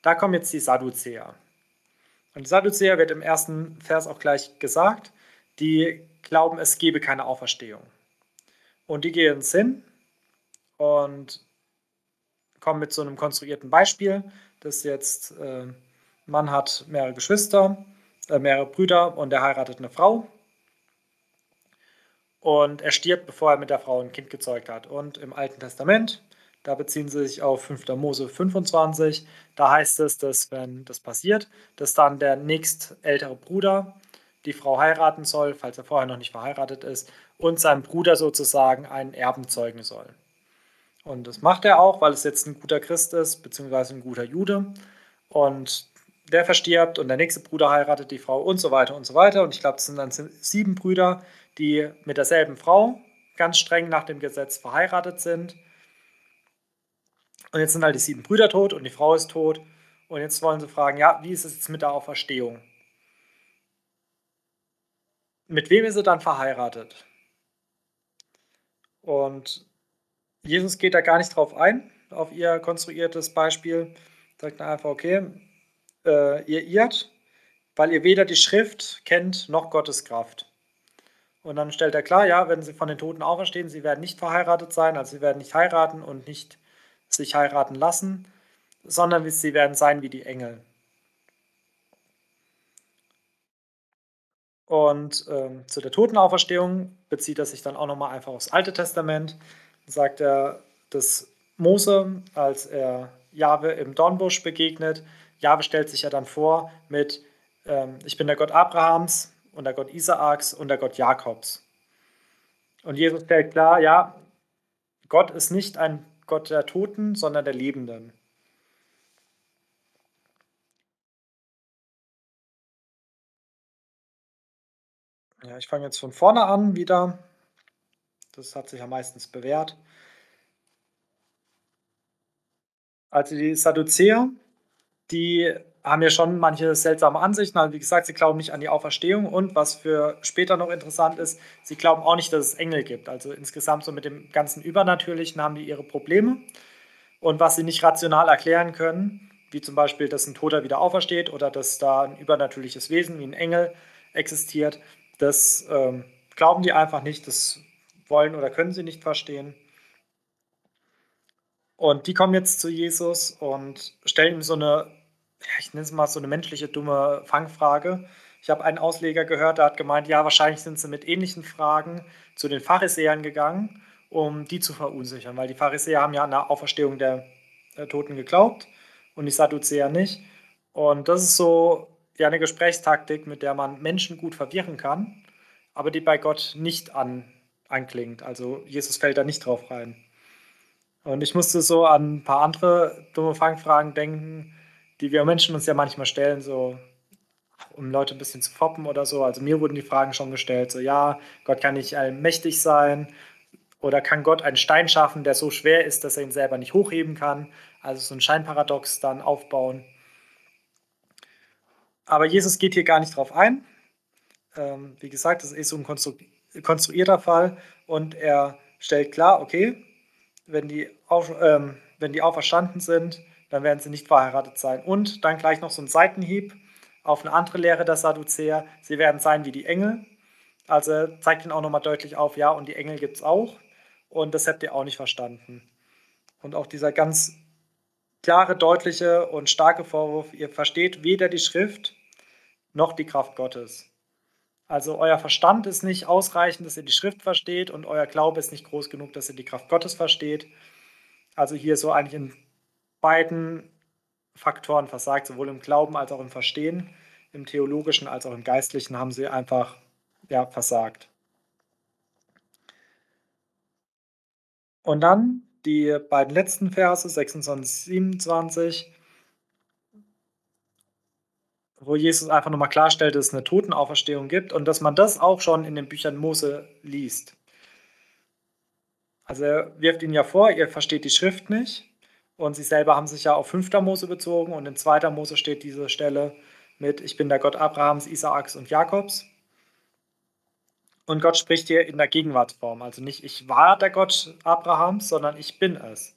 da kommen jetzt die Sadduzäer. Und die Sadduzäer wird im ersten Vers auch gleich gesagt, die glauben, es gebe keine Auferstehung. Und die gehen ins hin und kommen mit so einem konstruierten Beispiel, dass jetzt äh, Mann hat mehrere Geschwister, äh, mehrere Brüder und er heiratet eine Frau und er stirbt, bevor er mit der Frau ein Kind gezeugt hat. Und im Alten Testament, da beziehen sie sich auf 5. Mose 25, da heißt es, dass wenn das passiert, dass dann der nächst ältere Bruder die Frau heiraten soll, falls er vorher noch nicht verheiratet ist, und seinem Bruder sozusagen einen Erben zeugen soll. Und das macht er auch, weil es jetzt ein guter Christ ist, beziehungsweise ein guter Jude. Und der verstirbt und der nächste Bruder heiratet die Frau und so weiter und so weiter. Und ich glaube, es sind dann sieben Brüder, die mit derselben Frau ganz streng nach dem Gesetz verheiratet sind. Und jetzt sind halt die sieben Brüder tot und die Frau ist tot. Und jetzt wollen sie fragen, ja, wie ist es jetzt mit der Auferstehung? Mit wem ist sie dann verheiratet? Und Jesus geht da gar nicht drauf ein, auf ihr konstruiertes Beispiel. Sagt einfach, okay, äh, ihr irrt, weil ihr weder die Schrift kennt noch Gottes Kraft. Und dann stellt er klar, ja, wenn sie von den Toten auferstehen, sie werden nicht verheiratet sein, also sie werden nicht heiraten und nicht sich heiraten lassen, sondern sie werden sein wie die Engel. Und ähm, zu der Totenauferstehung bezieht er sich dann auch nochmal einfach aufs Alte Testament. Da sagt er, dass Mose, als er Jahwe im Dornbusch begegnet, Jahwe stellt sich ja dann vor mit, ähm, ich bin der Gott Abrahams, und der Gott Isaaks und der Gott Jakobs. Und Jesus stellt klar, ja, Gott ist nicht ein Gott der Toten, sondern der Lebenden. Ja, ich fange jetzt von vorne an wieder. Das hat sich ja meistens bewährt. Also die Sadduzäer, die haben ja schon manche seltsame Ansichten. Also wie gesagt, sie glauben nicht an die Auferstehung und was für später noch interessant ist, sie glauben auch nicht, dass es Engel gibt. Also insgesamt so mit dem ganzen Übernatürlichen haben die ihre Probleme. Und was sie nicht rational erklären können, wie zum Beispiel, dass ein Toter wieder aufersteht oder dass da ein übernatürliches Wesen wie ein Engel existiert, das ähm, glauben die einfach nicht, das wollen oder können sie nicht verstehen. Und die kommen jetzt zu Jesus und stellen ihm so eine, ich nenne es mal so eine menschliche dumme Fangfrage. Ich habe einen Ausleger gehört, der hat gemeint, ja, wahrscheinlich sind sie mit ähnlichen Fragen zu den Pharisäern gegangen, um die zu verunsichern, weil die Pharisäer haben ja an der Auferstehung der Toten geglaubt und die Sadduzäer nicht. Und das ist so ja eine Gesprächstaktik, mit der man Menschen gut verwirren kann, aber die bei Gott nicht an, anklingt. Also Jesus fällt da nicht drauf rein. Und ich musste so an ein paar andere dumme Fangfragen denken, die wir Menschen uns ja manchmal stellen, so um Leute ein bisschen zu foppen oder so. Also mir wurden die Fragen schon gestellt, so ja, Gott kann nicht allmächtig sein oder kann Gott einen Stein schaffen, der so schwer ist, dass er ihn selber nicht hochheben kann? Also so ein Scheinparadox dann aufbauen. Aber Jesus geht hier gar nicht drauf ein. Ähm, wie gesagt, das ist so ein konstru konstruierter Fall und er stellt klar, okay, wenn die, auf, ähm, wenn die auferstanden sind, dann werden sie nicht verheiratet sein. Und dann gleich noch so ein Seitenhieb auf eine andere Lehre der Sadduzäer, sie werden sein wie die Engel. Also zeigt ihn auch nochmal deutlich auf, ja, und die Engel gibt es auch. Und das habt ihr auch nicht verstanden. Und auch dieser ganz klare, deutliche und starke Vorwurf, ihr versteht weder die Schrift noch die Kraft Gottes. Also euer Verstand ist nicht ausreichend, dass ihr die Schrift versteht und euer Glaube ist nicht groß genug, dass ihr die Kraft Gottes versteht. Also hier so eigentlich in beiden Faktoren versagt, sowohl im Glauben als auch im Verstehen, im theologischen als auch im geistlichen haben sie einfach ja, versagt. Und dann die beiden letzten Verse, 26, 27, wo Jesus einfach nochmal klarstellt, dass es eine Totenauferstehung gibt und dass man das auch schon in den Büchern Mose liest. Also er wirft ihnen ja vor, ihr versteht die Schrift nicht und sie selber haben sich ja auf 5. Mose bezogen und in 2. Mose steht diese Stelle mit Ich bin der Gott Abrahams, Isaaks und Jakobs. Und Gott spricht hier in der Gegenwartsform. Also nicht ich war der Gott Abrahams, sondern ich bin es.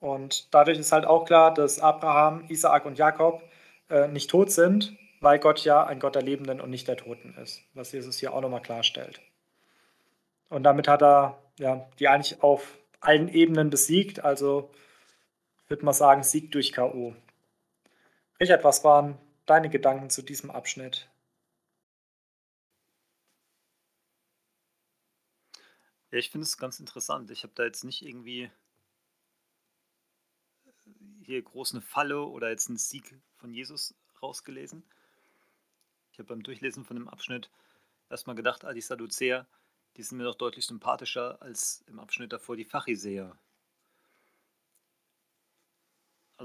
Und dadurch ist halt auch klar, dass Abraham, Isaak und Jakob äh, nicht tot sind, weil Gott ja ein Gott der Lebenden und nicht der Toten ist, was Jesus hier auch nochmal klarstellt. Und damit hat er ja, die eigentlich auf allen Ebenen besiegt, also würde man sagen, Sieg durch K.O. Richard, was waren deine Gedanken zu diesem Abschnitt? Ja, ich finde es ganz interessant. Ich habe da jetzt nicht irgendwie hier groß eine Falle oder jetzt einen Sieg von Jesus rausgelesen. Ich habe beim Durchlesen von dem Abschnitt erstmal gedacht, ah, die Sadduzäer, die sind mir doch deutlich sympathischer als im Abschnitt davor die Pharisäer.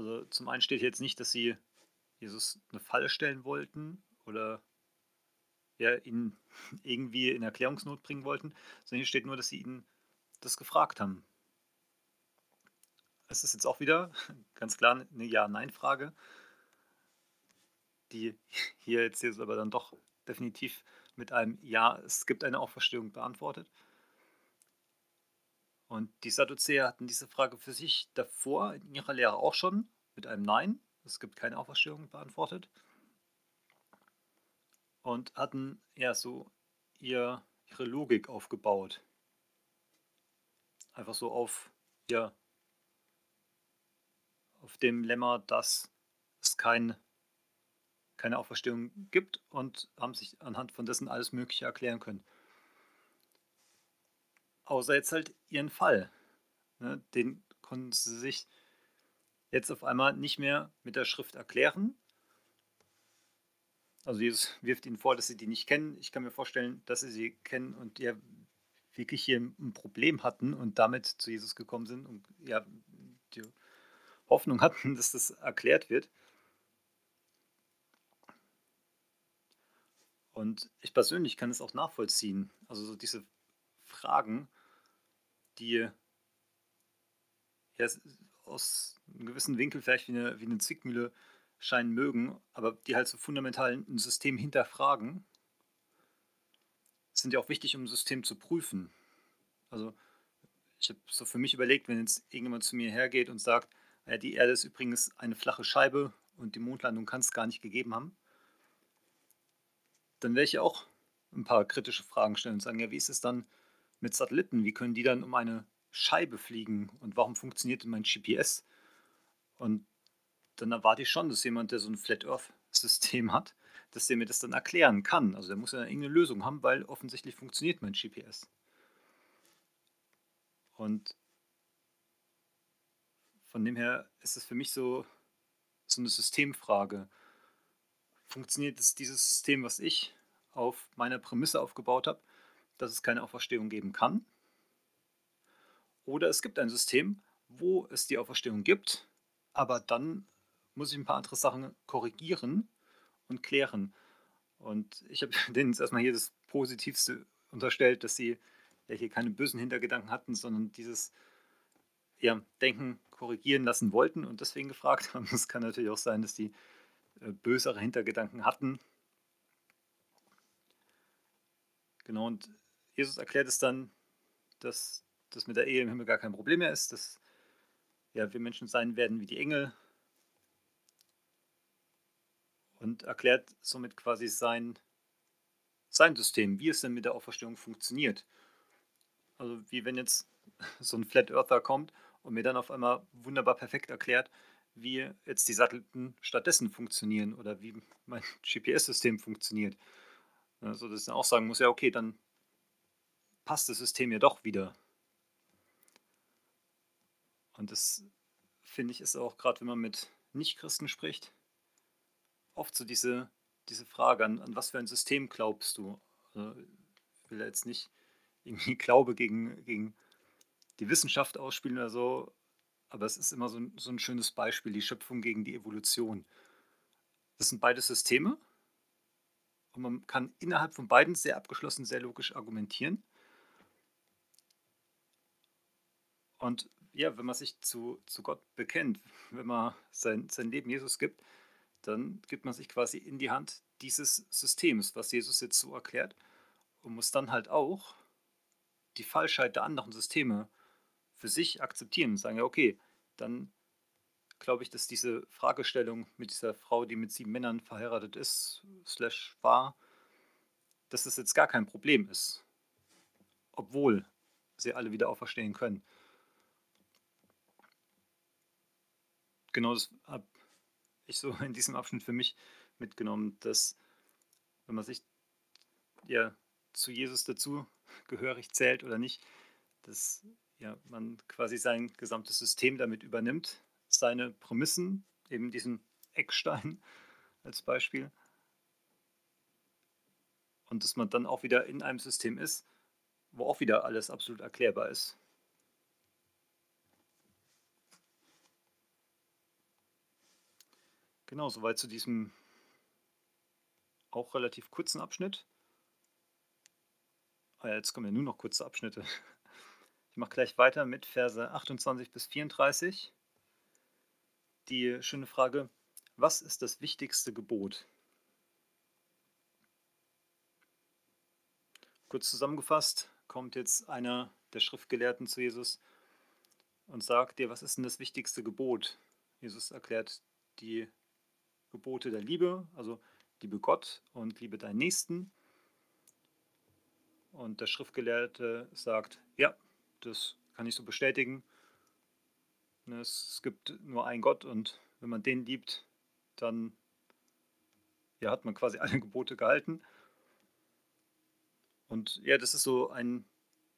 Also zum einen steht jetzt nicht, dass sie Jesus eine Falle stellen wollten oder ja, ihn [laughs] irgendwie in Erklärungsnot bringen wollten, sondern hier steht nur, dass sie ihn das gefragt haben. Es ist jetzt auch wieder [laughs] ganz klar eine Ja-Nein-Frage, die hier jetzt aber dann doch definitiv mit einem Ja, es gibt eine Auferstehung beantwortet. Und die Sadduzäer hatten diese Frage für sich davor in ihrer Lehre auch schon mit einem Nein, es gibt keine Auferstehung beantwortet und hatten ja so ihr, ihre Logik aufgebaut. Einfach so auf, ja, auf dem Lemma, dass es kein, keine Auferstehung gibt und haben sich anhand von dessen alles Mögliche erklären können. Außer jetzt halt ihren Fall. Ne, den konnten sie sich jetzt auf einmal nicht mehr mit der Schrift erklären, also Jesus wirft ihnen vor, dass sie die nicht kennen. Ich kann mir vorstellen, dass sie sie kennen und ja wirklich hier ein Problem hatten und damit zu Jesus gekommen sind und ja die Hoffnung hatten, [laughs] dass das erklärt wird. Und ich persönlich kann es auch nachvollziehen. Also so diese Fragen, die ja, aus einem gewissen Winkel vielleicht wie eine, wie eine Zwickmühle scheinen mögen, aber die halt so fundamental ein System hinterfragen, sind ja auch wichtig, um ein System zu prüfen. Also ich habe so für mich überlegt, wenn jetzt irgendjemand zu mir hergeht und sagt, ja, die Erde ist übrigens eine flache Scheibe und die Mondlandung kann es gar nicht gegeben haben, dann werde ich auch ein paar kritische Fragen stellen und sagen, ja, wie ist es dann mit Satelliten? Wie können die dann um eine Scheibe fliegen und warum funktioniert denn mein GPS? Und dann erwarte ich schon, dass jemand, der so ein Flat Earth System hat, dass der mir das dann erklären kann. Also der muss ja irgendeine Lösung haben, weil offensichtlich funktioniert mein GPS. Und von dem her ist es für mich so, so eine Systemfrage. Funktioniert es dieses System, was ich auf meiner Prämisse aufgebaut habe, dass es keine Auferstehung geben kann? Oder es gibt ein System, wo es die Auferstehung gibt, aber dann muss ich ein paar andere Sachen korrigieren und klären. Und ich habe [laughs] denen jetzt erstmal hier das Positivste unterstellt, dass sie ja hier keine bösen Hintergedanken hatten, sondern dieses ja, Denken korrigieren lassen wollten und deswegen gefragt haben. [laughs] Es kann natürlich auch sein, dass die äh, bösere Hintergedanken hatten. Genau, und Jesus erklärt es dann, dass das mit der Ehe im Himmel gar kein Problem mehr ist, dass ja, wir Menschen sein werden wie die Engel und erklärt somit quasi sein, sein System, wie es denn mit der Auferstehung funktioniert. Also wie wenn jetzt [laughs] so ein Flat Earther kommt und mir dann auf einmal wunderbar perfekt erklärt, wie jetzt die Satelliten stattdessen funktionieren oder wie mein [laughs] GPS-System funktioniert. Also dass ich dann auch sagen muss, ja okay, dann passt das System ja doch wieder. Und das finde ich ist auch gerade, wenn man mit Nichtchristen spricht, oft so diese, diese Frage, an, an was für ein System glaubst du? Also, ich will jetzt nicht irgendwie [laughs] Glaube gegen, gegen die Wissenschaft ausspielen oder so, aber es ist immer so ein, so ein schönes Beispiel, die Schöpfung gegen die Evolution. Das sind beide Systeme und man kann innerhalb von beiden sehr abgeschlossen, sehr logisch argumentieren. Und ja, wenn man sich zu, zu Gott bekennt, wenn man sein, sein Leben Jesus gibt, dann gibt man sich quasi in die Hand dieses Systems, was Jesus jetzt so erklärt, und muss dann halt auch die Falschheit der anderen Systeme für sich akzeptieren und sagen, ja, okay, dann glaube ich, dass diese Fragestellung mit dieser Frau, die mit sieben Männern verheiratet ist, slash war, dass das jetzt gar kein Problem ist. Obwohl sie alle wieder auferstehen können. Genau das habe ich so [laughs] in diesem Abschnitt für mich mitgenommen, dass wenn man sich ja zu Jesus dazu gehörig zählt oder nicht, dass ja, man quasi sein gesamtes System damit übernimmt, seine Prämissen, eben diesen Eckstein [laughs] als Beispiel, und dass man dann auch wieder in einem System ist, wo auch wieder alles absolut erklärbar ist. Genau, soweit zu diesem auch relativ kurzen Abschnitt. Ah jetzt kommen ja nur noch kurze Abschnitte. Ich mache gleich weiter mit Verse 28 bis 34. Die schöne Frage, was ist das wichtigste Gebot? Kurz zusammengefasst kommt jetzt einer der Schriftgelehrten zu Jesus und sagt dir, was ist denn das wichtigste Gebot? Jesus erklärt die Gebote der Liebe, also liebe Gott und liebe deinen Nächsten. Und der Schriftgelehrte sagt, ja, das kann ich so bestätigen. Ne, es gibt nur einen Gott und wenn man den liebt, dann ja, hat man quasi [laughs] alle Gebote gehalten. Und ja, das ist so ein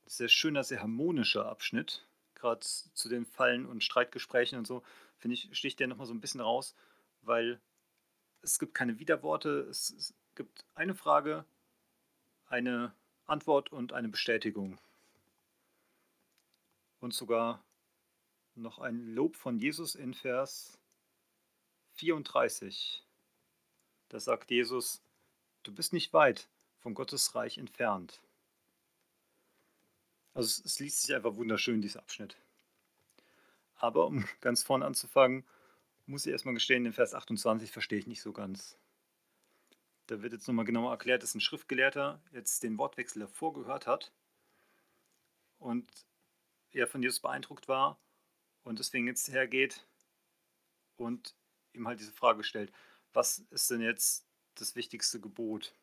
sehr schöner, sehr harmonischer Abschnitt, gerade zu den Fallen und Streitgesprächen und so, finde ich, sticht der nochmal so ein bisschen raus, weil es gibt keine Widerworte, es, es gibt eine Frage, eine Antwort und eine Bestätigung. Und sogar noch ein Lob von Jesus in Vers 34. Da sagt Jesus, du bist nicht weit von Gottes Reich entfernt. Also es, es liest sich einfach wunderschön, dieser Abschnitt. Aber um [laughs] ganz vorne anzufangen, muss ich erstmal gestehen, den Vers 28 verstehe ich nicht so ganz. Da wird jetzt nochmal genauer erklärt, dass ein Schriftgelehrter jetzt den Wortwechsel davor gehört hat und er von Jesus beeindruckt war und deswegen jetzt hergeht und ihm halt diese Frage stellt, was ist denn jetzt das wichtigste Gebot?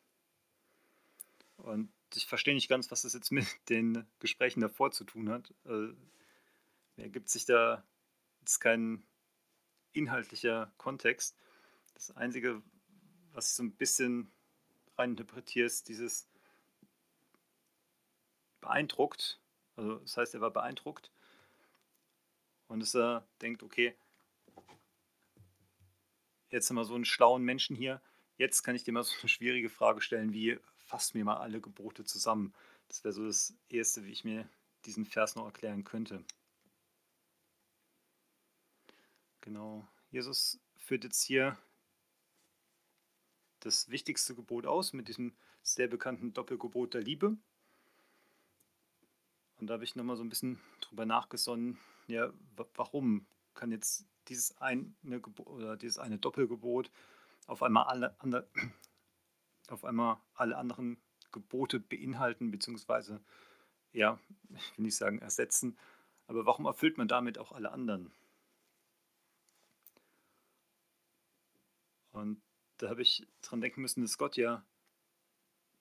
Und ich verstehe nicht ganz, was das jetzt mit [laughs] den Gesprächen davor zu tun hat. Äh, ergibt sich da jetzt kein inhaltlicher Kontext. Das Einzige, was ich so ein bisschen reininterpretiere, ist dieses beeindruckt. Also das heißt, er war beeindruckt und dass er denkt, okay, jetzt haben wir so einen schlauen Menschen hier, jetzt kann ich dir mal so eine schwierige Frage stellen, wie fass mir mal alle Gebote zusammen. Das wäre so das Erste, wie ich mir diesen Vers noch erklären könnte. Genau. Jesus führt jetzt hier das wichtigste Gebot aus mit diesem sehr bekannten Doppelgebot der Liebe. Und da habe ich nochmal so ein bisschen drüber nachgesonnen, ja, warum kann jetzt dieses eine Gebot oder dieses eine Doppelgebot auf einmal alle andere, [clears throat] auf einmal alle anderen Gebote beinhalten, beziehungsweise, ja, ich will nicht sagen ersetzen, aber warum erfüllt man damit auch alle anderen? Und da habe ich dran denken müssen, dass Gott ja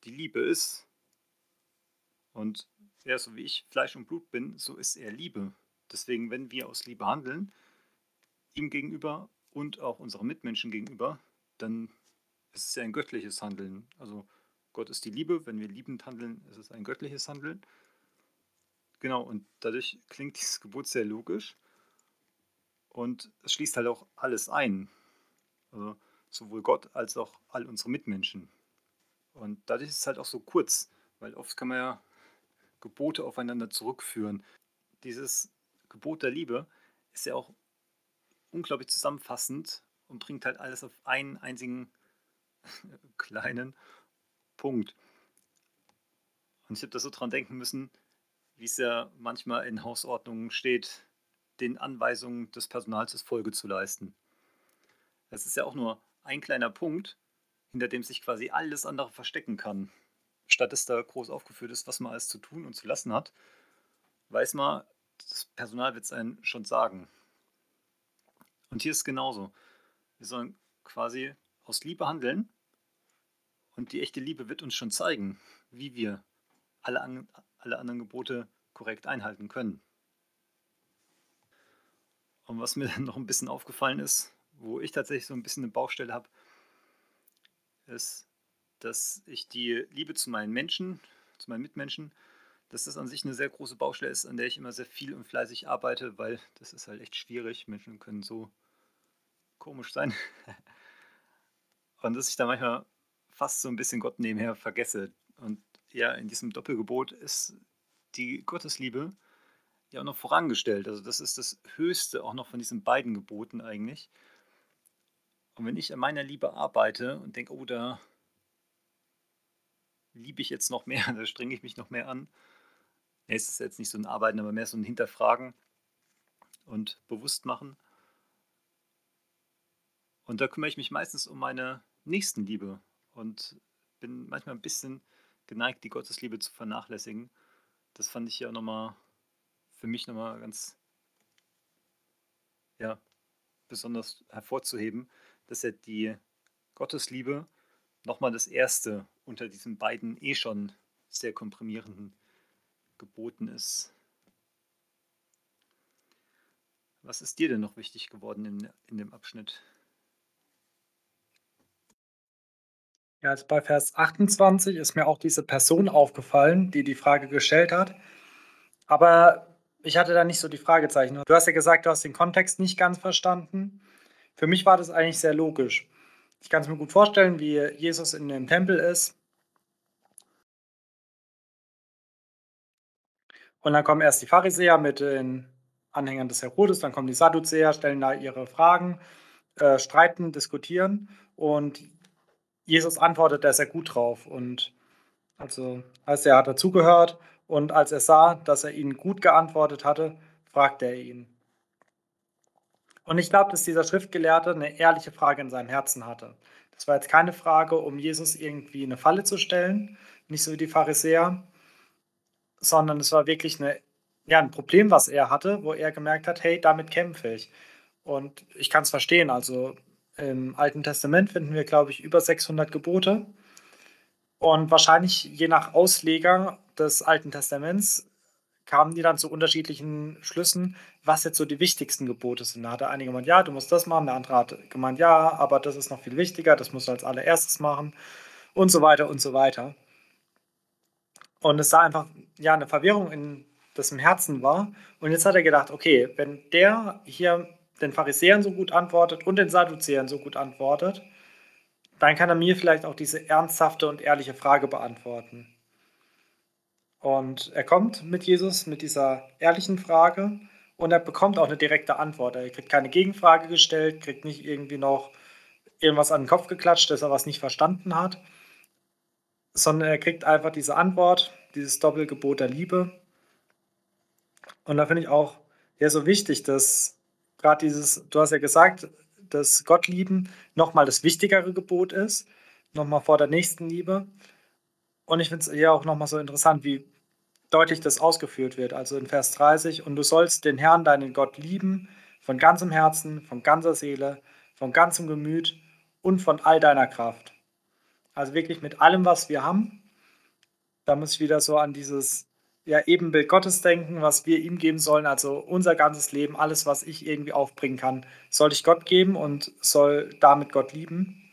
die Liebe ist. Und ja, so wie ich Fleisch und Blut bin, so ist er Liebe. Deswegen, wenn wir aus Liebe handeln, ihm gegenüber und auch unseren Mitmenschen gegenüber, dann ist es ja ein göttliches Handeln. Also Gott ist die Liebe, wenn wir liebend handeln, ist es ein göttliches Handeln. Genau, und dadurch klingt dieses Gebot sehr logisch. Und es schließt halt auch alles ein. Also sowohl Gott als auch all unsere Mitmenschen. Und dadurch ist es halt auch so kurz, weil oft kann man ja Gebote aufeinander zurückführen. Dieses Gebot der Liebe ist ja auch unglaublich zusammenfassend und bringt halt alles auf einen einzigen [laughs] kleinen Punkt. Und ich habe da so dran denken müssen, wie es ja manchmal in Hausordnungen steht, den Anweisungen des Personals Folge zu leisten. Das ist ja auch nur ein kleiner Punkt, hinter dem sich quasi alles andere verstecken kann. Statt dass da groß aufgeführt ist, was man alles zu tun und zu lassen hat, weiß man, das Personal wird es einem schon sagen. Und hier ist es genauso. Wir sollen quasi aus Liebe handeln und die echte Liebe wird uns schon zeigen, wie wir alle, an, alle anderen Gebote korrekt einhalten können. Und was mir dann [laughs] noch ein bisschen aufgefallen ist, wo ich tatsächlich so ein bisschen eine Baustelle habe, ist, dass ich die Liebe zu meinen Menschen, zu meinen Mitmenschen, dass das an sich eine sehr große Baustelle ist, an der ich immer sehr viel und fleißig arbeite, weil das ist halt echt schwierig. Menschen können so komisch sein. [laughs] Und dass ich da manchmal fast so ein bisschen Gott nebenher vergesse. Und ja, in diesem Doppelgebot ist die Gottesliebe ja auch noch vorangestellt. Also das ist das Höchste auch noch von diesen beiden Geboten eigentlich. Und wenn ich an meiner Liebe arbeite und denke, oh, da liebe ich jetzt noch mehr, [laughs] da strenge ich mich noch mehr an, ja, ist es jetzt nicht so ein Arbeiten, aber mehr so ein Hinterfragen und Bewusstmachen. Und da kümmere ich mich meistens um meine Nächstenliebe und bin manchmal ein bisschen geneigt, die Gottesliebe zu vernachlässigen. Das fand ich ja nochmal für mich nochmal ganz ja, besonders hervorzuheben, dass er die Gottesliebe nochmal das erste unter diesen beiden eh schon sehr komprimierenden Geboten ist. Was ist dir denn noch wichtig geworden in, in dem Abschnitt? Ja, also bei Vers 28 ist mir auch diese Person aufgefallen, die die Frage gestellt hat. Aber ich hatte da nicht so die Fragezeichen. Du hast ja gesagt, du hast den Kontext nicht ganz verstanden. Für mich war das eigentlich sehr logisch. Ich kann es mir gut vorstellen, wie Jesus in dem Tempel ist. Und dann kommen erst die Pharisäer mit den Anhängern des Herodes, dann kommen die Sadduzäer, stellen da ihre Fragen, äh, streiten, diskutieren. Und Jesus antwortet er sehr gut drauf. Und also, als er hat dazugehört und als er sah, dass er ihnen gut geantwortet hatte, fragte er ihn. Und ich glaube, dass dieser Schriftgelehrte eine ehrliche Frage in seinem Herzen hatte. Das war jetzt keine Frage, um Jesus irgendwie eine Falle zu stellen, nicht so wie die Pharisäer, sondern es war wirklich eine, ja, ein Problem, was er hatte, wo er gemerkt hat, hey, damit kämpfe ich. Und ich kann es verstehen. Also im Alten Testament finden wir, glaube ich, über 600 Gebote. Und wahrscheinlich je nach Ausleger des Alten Testaments kamen die dann zu unterschiedlichen Schlüssen, was jetzt so die wichtigsten Gebote sind. Da hat der eine gemeint, ja, du musst das machen, der andere hat gemeint, ja, aber das ist noch viel wichtiger, das musst du als allererstes machen und so weiter und so weiter. Und es da einfach ja eine Verwirrung in das im Herzen war. Und jetzt hat er gedacht, okay, wenn der hier den Pharisäern so gut antwortet und den Sadduzäern so gut antwortet, dann kann er mir vielleicht auch diese ernsthafte und ehrliche Frage beantworten. Und er kommt mit Jesus mit dieser ehrlichen Frage und er bekommt auch eine direkte Antwort. Er kriegt keine Gegenfrage gestellt, kriegt nicht irgendwie noch irgendwas an den Kopf geklatscht, dass er was nicht verstanden hat, sondern er kriegt einfach diese Antwort, dieses Doppelgebot der Liebe. Und da finde ich auch ja so wichtig, dass gerade dieses, du hast ja gesagt, dass Gott lieben nochmal das wichtigere Gebot ist, nochmal vor der nächsten Liebe. Und ich finde es ja auch nochmal so interessant, wie deutlich das ausgeführt wird. Also in Vers 30, und du sollst den Herrn, deinen Gott, lieben, von ganzem Herzen, von ganzer Seele, von ganzem Gemüt und von all deiner Kraft. Also wirklich mit allem, was wir haben. Da muss ich wieder so an dieses ja, Ebenbild Gottes denken, was wir ihm geben sollen. Also unser ganzes Leben, alles, was ich irgendwie aufbringen kann, soll ich Gott geben und soll damit Gott lieben.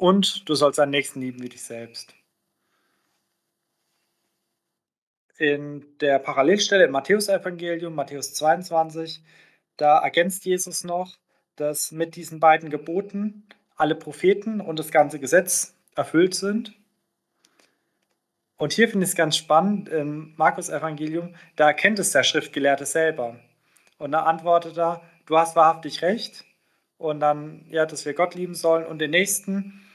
Und du sollst deinen Nächsten lieben wie dich selbst. In der Parallelstelle im Matthäusevangelium, Matthäus 22, da ergänzt Jesus noch, dass mit diesen beiden Geboten alle Propheten und das ganze Gesetz erfüllt sind. Und hier finde ich es ganz spannend, im Markus-Evangelium, da erkennt es der Schriftgelehrte selber. Und da antwortet er, du hast wahrhaftig recht. Und dann, ja, dass wir Gott lieben sollen und den Nächsten.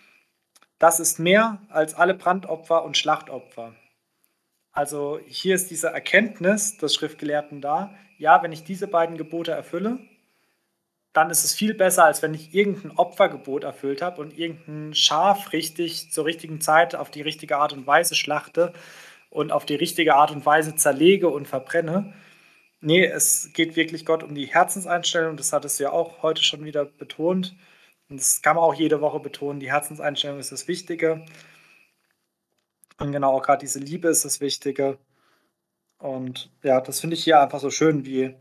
Das ist mehr als alle Brandopfer und Schlachtopfer. Also hier ist diese Erkenntnis des Schriftgelehrten da. Ja, wenn ich diese beiden Gebote erfülle, dann ist es viel besser, als wenn ich irgendein Opfergebot erfüllt habe und irgendein Schaf richtig zur richtigen Zeit auf die richtige Art und Weise schlachte und auf die richtige Art und Weise zerlege und verbrenne. Nee, es geht wirklich Gott um die Herzenseinstellung. Das hat es ja auch heute schon wieder betont. Und das kann man auch jede Woche betonen. Die Herzenseinstellung ist das Wichtige. Und genau, gerade diese Liebe ist das Wichtige. Und ja, das finde ich hier einfach so schön, wie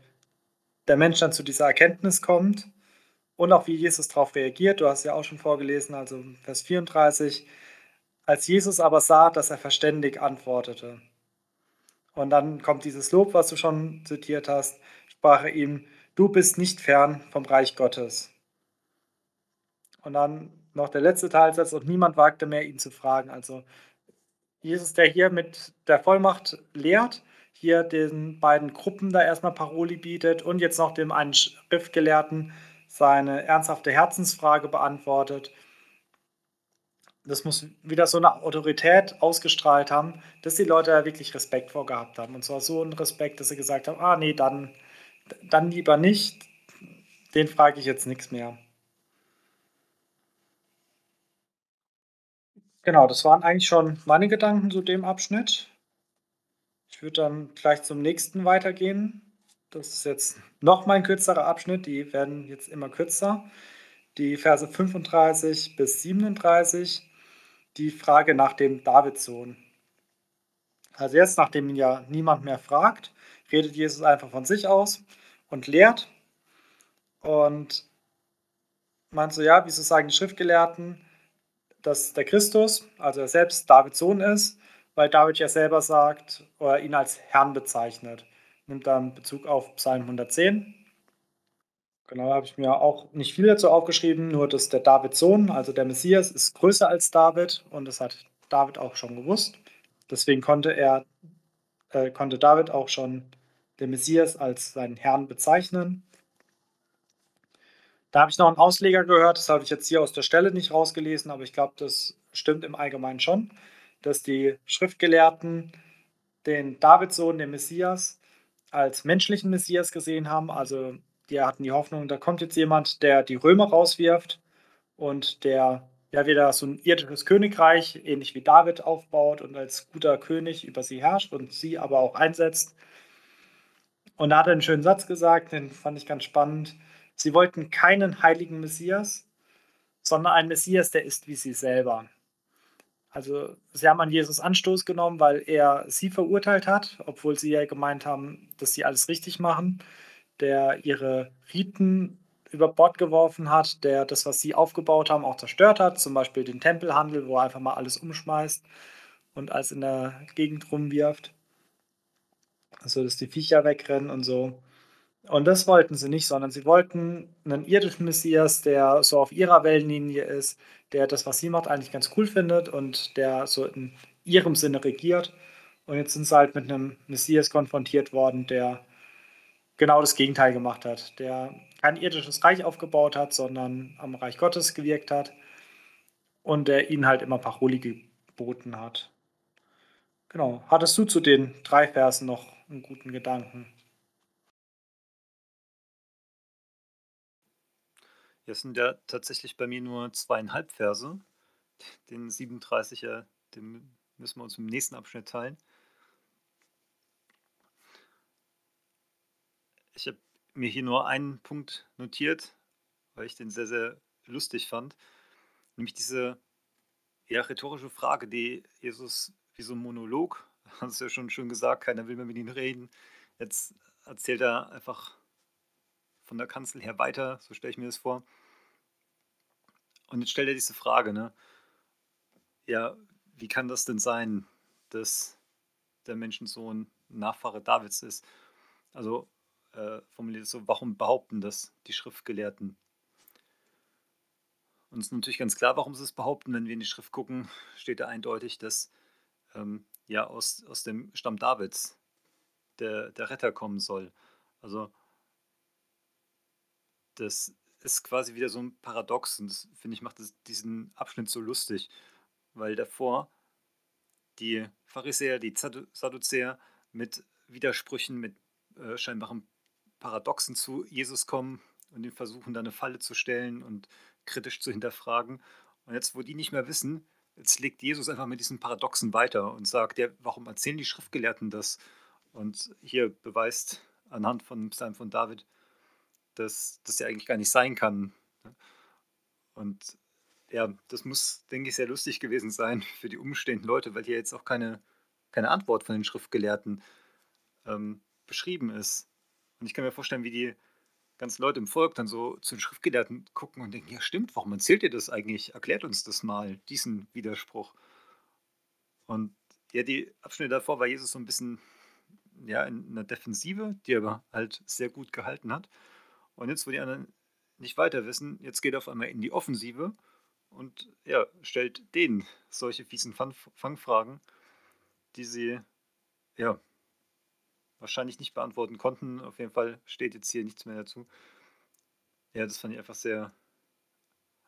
der Mensch dann zu dieser Erkenntnis kommt und auch wie Jesus darauf reagiert. Du hast ja auch schon vorgelesen, also Vers 34. Als Jesus aber sah, dass er verständig antwortete. Und dann kommt dieses Lob, was du schon zitiert hast, sprach er ihm, du bist nicht fern vom Reich Gottes. Und dann noch der letzte Teilsatz, und niemand wagte mehr, ihn zu fragen. Also Jesus, der hier mit der Vollmacht lehrt, hier den beiden Gruppen da erstmal Paroli bietet und jetzt noch dem einen Schriftgelehrten seine ernsthafte Herzensfrage beantwortet. Das muss wieder so eine Autorität ausgestrahlt haben, dass die Leute da wirklich Respekt vor gehabt haben. Und zwar so ein Respekt, dass sie gesagt haben, ah nee, dann, dann lieber nicht, den frage ich jetzt nichts mehr. Genau, das waren eigentlich schon meine Gedanken zu dem Abschnitt. Ich würde dann gleich zum nächsten weitergehen. Das ist jetzt noch mal ein kürzerer Abschnitt. Die werden jetzt immer kürzer. Die Verse 35 bis 37. Die Frage nach dem Davidsohn. Also jetzt, nachdem ihn ja niemand mehr fragt, redet Jesus einfach von sich aus und lehrt. Und meinst du, ja, wieso sagen die Schriftgelehrten, dass der Christus, also er selbst Davids Sohn ist weil David ja selber sagt oder ihn als Herrn bezeichnet. Nimmt dann Bezug auf Psalm 110. Genau, habe ich mir auch nicht viel dazu aufgeschrieben, nur dass der Davids Sohn, also der Messias, ist größer als David und das hat David auch schon gewusst. Deswegen konnte er, äh, konnte David auch schon den Messias als seinen Herrn bezeichnen. Da habe ich noch einen Ausleger gehört, das habe ich jetzt hier aus der Stelle nicht rausgelesen, aber ich glaube, das stimmt im Allgemeinen schon, dass die Schriftgelehrten den Davidsohn, den Messias, als menschlichen Messias gesehen haben. Also die hatten die Hoffnung, da kommt jetzt jemand, der die Römer rauswirft und der ja wieder so ein irdisches Königreich, ähnlich wie David, aufbaut und als guter König über sie herrscht und sie aber auch einsetzt. Und da hat er einen schönen Satz gesagt, den fand ich ganz spannend. Sie wollten keinen heiligen Messias, sondern einen Messias, der ist wie sie selber. Also sie haben an Jesus Anstoß genommen, weil er sie verurteilt hat, obwohl sie ja gemeint haben, dass sie alles richtig machen, der ihre Riten über Bord geworfen hat, der das, was sie aufgebaut haben, auch zerstört hat, zum Beispiel den Tempelhandel, wo er einfach mal alles umschmeißt und alles in der Gegend rumwirft. Also dass die Viecher wegrennen und so. Und das wollten sie nicht, sondern sie wollten einen irdischen Messias, der so auf ihrer Wellenlinie ist, der das, was sie macht, eigentlich ganz cool findet und der so in ihrem Sinne regiert. Und jetzt sind sie halt mit einem Messias konfrontiert worden, der genau das Gegenteil gemacht hat, der kein irdisches Reich aufgebaut hat, sondern am Reich Gottes gewirkt hat und der ihnen halt immer Paroli geboten hat. Genau. Hattest du zu den drei Versen noch einen guten Gedanken? Es sind ja tatsächlich bei mir nur zweieinhalb Verse. Den 37er, den müssen wir uns im nächsten Abschnitt teilen. Ich habe mir hier nur einen Punkt notiert, weil ich den sehr, sehr lustig fand. Nämlich diese eher rhetorische Frage, die Jesus wie so ein Monolog, [laughs] hast du ja schon schön gesagt, keiner will mehr mit ihm reden. Jetzt erzählt er einfach von der Kanzel her weiter, so stelle ich mir das vor. Und jetzt stellt er diese Frage, ne? Ja, wie kann das denn sein, dass der Menschensohn Nachfahre Davids ist? Also äh, formuliert so, warum behaupten das die Schriftgelehrten? Und es ist natürlich ganz klar, warum sie es behaupten. Wenn wir in die Schrift gucken, steht da eindeutig, dass ähm, ja aus, aus dem Stamm Davids der, der Retter kommen soll. Also das ist quasi wieder so ein Paradox und das finde ich macht das, diesen Abschnitt so lustig, weil davor die Pharisäer, die Sadduzäer mit Widersprüchen, mit äh, scheinbaren Paradoxen zu Jesus kommen und ihn versuchen, da eine Falle zu stellen und kritisch zu hinterfragen. Und jetzt, wo die nicht mehr wissen, jetzt legt Jesus einfach mit diesen Paradoxen weiter und sagt, ja, warum erzählen die Schriftgelehrten das? Und hier beweist anhand von Psalm von David, dass das ja eigentlich gar nicht sein kann. Und ja, das muss, denke ich, sehr lustig gewesen sein [laughs] für die umstehenden Leute, weil hier jetzt auch keine, keine Antwort von den Schriftgelehrten ähm, beschrieben ist. Und ich kann mir vorstellen, wie die ganzen Leute im Volk dann so zu den Schriftgelehrten gucken und denken, ja stimmt, warum erzählt ihr das eigentlich? Erklärt uns das mal, diesen Widerspruch. Und ja, die Abschnitte davor war Jesus so ein bisschen ja, in einer Defensive, die aber halt sehr gut gehalten hat. Und jetzt, wo die anderen nicht weiter wissen, jetzt geht er auf einmal in die Offensive und ja, stellt denen solche fiesen Fangfragen, die sie ja wahrscheinlich nicht beantworten konnten. Auf jeden Fall steht jetzt hier nichts mehr dazu. Ja, das fand ich einfach sehr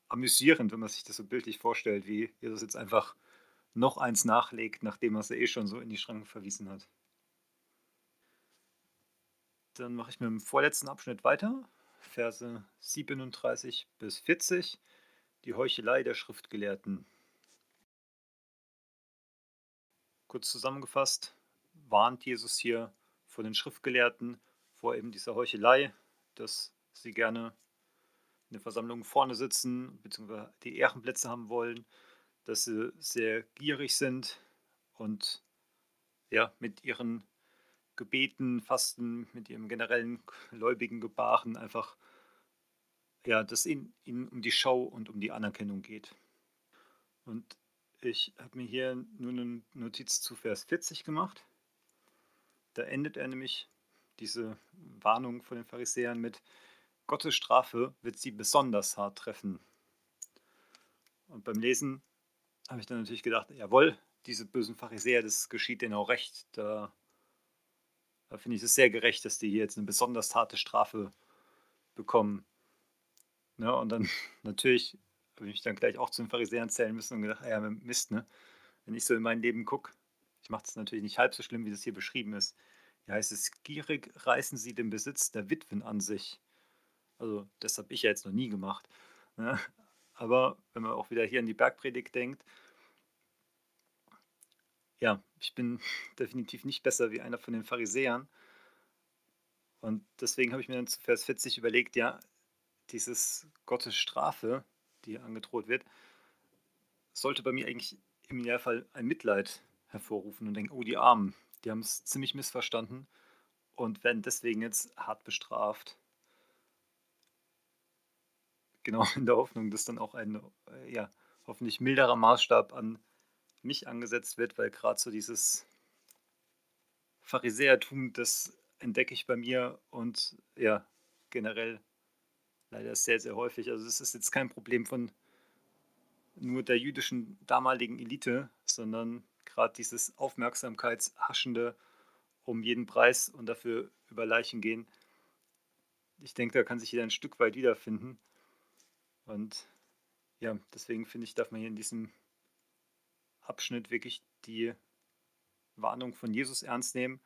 amüsierend, wenn man sich das so bildlich vorstellt, wie Jesus jetzt einfach noch eins nachlegt, nachdem er es eh schon so in die Schranken verwiesen hat. Dann mache ich mit dem vorletzten Abschnitt weiter. Verse 37 bis 40, die Heuchelei der Schriftgelehrten. Kurz zusammengefasst, warnt Jesus hier vor den Schriftgelehrten, vor eben dieser Heuchelei, dass sie gerne in der Versammlung vorne sitzen, beziehungsweise die Ehrenplätze haben wollen, dass sie sehr gierig sind und ja, mit ihren Gebeten, Fasten, mit ihrem generellen gläubigen Gebaren einfach, ja, dass ihnen, ihnen um die Schau und um die Anerkennung geht. Und ich habe mir hier nur eine Notiz zu Vers 40 gemacht. Da endet er nämlich diese Warnung von den Pharisäern mit, Gottes Strafe wird sie besonders hart treffen. Und beim Lesen habe ich dann natürlich gedacht, jawohl, diese bösen Pharisäer, das geschieht denen auch recht. Da da finde ich es sehr gerecht, dass die hier jetzt eine besonders harte Strafe bekommen. Ne? Und dann [laughs] [laughs] natürlich habe ich mich dann gleich auch zu den Pharisäern zählen müssen und gedacht, ah ja, Mist, ne? Wenn ich so in mein Leben gucke, ich mache das natürlich nicht halb so schlimm, wie das hier beschrieben ist. Hier heißt es, gierig reißen sie den Besitz der Witwen an sich. Also das habe ich ja jetzt noch nie gemacht. Ne? Aber wenn man auch wieder hier an die Bergpredigt denkt, ja, ich bin [laughs] definitiv nicht besser wie einer von den Pharisäern. Und deswegen habe ich mir dann zu Vers 40 überlegt, ja, dieses Gottes Strafe, die angedroht wird, sollte bei mir eigentlich im Idealfall ein Mitleid hervorrufen und denken, oh, die Armen, die haben es ziemlich missverstanden und werden deswegen jetzt hart bestraft. Genau [laughs] in der Hoffnung, dass dann auch ein äh, ja, hoffentlich milderer Maßstab an mich angesetzt wird, weil gerade so dieses Pharisäertum, das entdecke ich bei mir und ja, generell leider sehr, sehr häufig. Also es ist jetzt kein Problem von nur der jüdischen damaligen Elite, sondern gerade dieses Aufmerksamkeitshaschende um jeden Preis und dafür über Leichen gehen. Ich denke, da kann sich jeder ein Stück weit wiederfinden. Und ja, deswegen finde ich, darf man hier in diesem Abschnitt wirklich die Warnung von Jesus ernst nehmen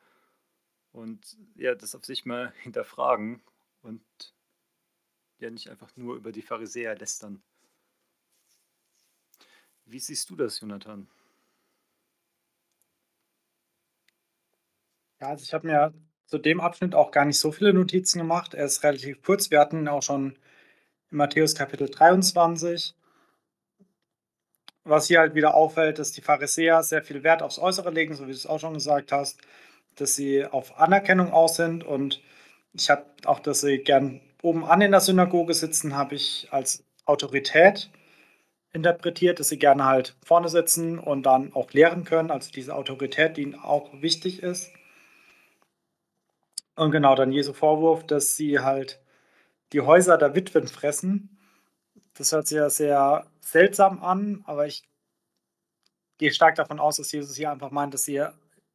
und ja, das auf sich mal [laughs] hinterfragen und ja nicht einfach nur über die Pharisäer lästern. Wie siehst du das, Jonathan? Ja, also ich habe mir zu dem Abschnitt auch gar nicht so viele Notizen gemacht. Er ist relativ kurz. Wir hatten ihn auch schon in Matthäus Kapitel 23. Was hier halt wieder auffällt, dass die Pharisäer sehr viel Wert aufs Äußere legen, so wie du es auch schon gesagt hast, dass sie auf Anerkennung aus sind und ich habe auch, dass sie gern oben an in der Synagoge sitzen, habe ich als Autorität interpretiert, dass sie gerne halt vorne sitzen und dann auch lehren können, also diese Autorität, die ihnen auch wichtig ist. Und genau, dann Jesu Vorwurf, dass sie halt die Häuser der Witwen fressen. Das hört sich ja sehr seltsam an, aber ich gehe stark davon aus, dass Jesus hier einfach meint, dass sie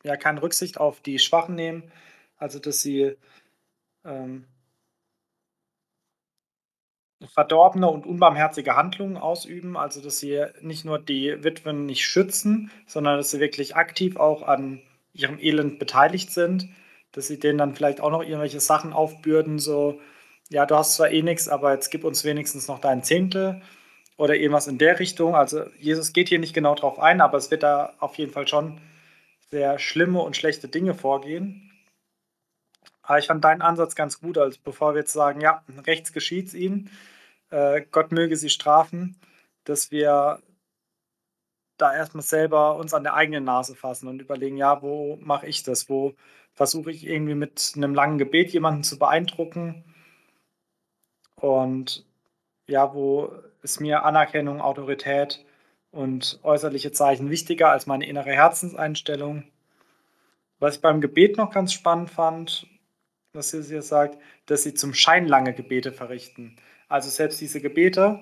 ja keine Rücksicht auf die Schwachen nehmen, also dass sie ähm, verdorbene und unbarmherzige Handlungen ausüben, also dass sie nicht nur die Witwen nicht schützen, sondern dass sie wirklich aktiv auch an ihrem Elend beteiligt sind, dass sie denen dann vielleicht auch noch irgendwelche Sachen aufbürden, so, ja, du hast zwar eh nichts, aber jetzt gib uns wenigstens noch dein Zehntel oder irgendwas in der Richtung. Also Jesus geht hier nicht genau drauf ein, aber es wird da auf jeden Fall schon sehr schlimme und schlechte Dinge vorgehen. Aber ich fand deinen Ansatz ganz gut, als bevor wir jetzt sagen, ja, rechts geschieht es ihnen, äh, Gott möge sie strafen, dass wir da erstmal selber uns an der eigenen Nase fassen und überlegen, ja, wo mache ich das? Wo versuche ich irgendwie mit einem langen Gebet jemanden zu beeindrucken? Und ja, wo ist mir Anerkennung, Autorität und äußerliche Zeichen wichtiger als meine innere Herzenseinstellung? Was ich beim Gebet noch ganz spannend fand, was sie hier sagt, dass sie zum Schein lange Gebete verrichten. Also selbst diese Gebete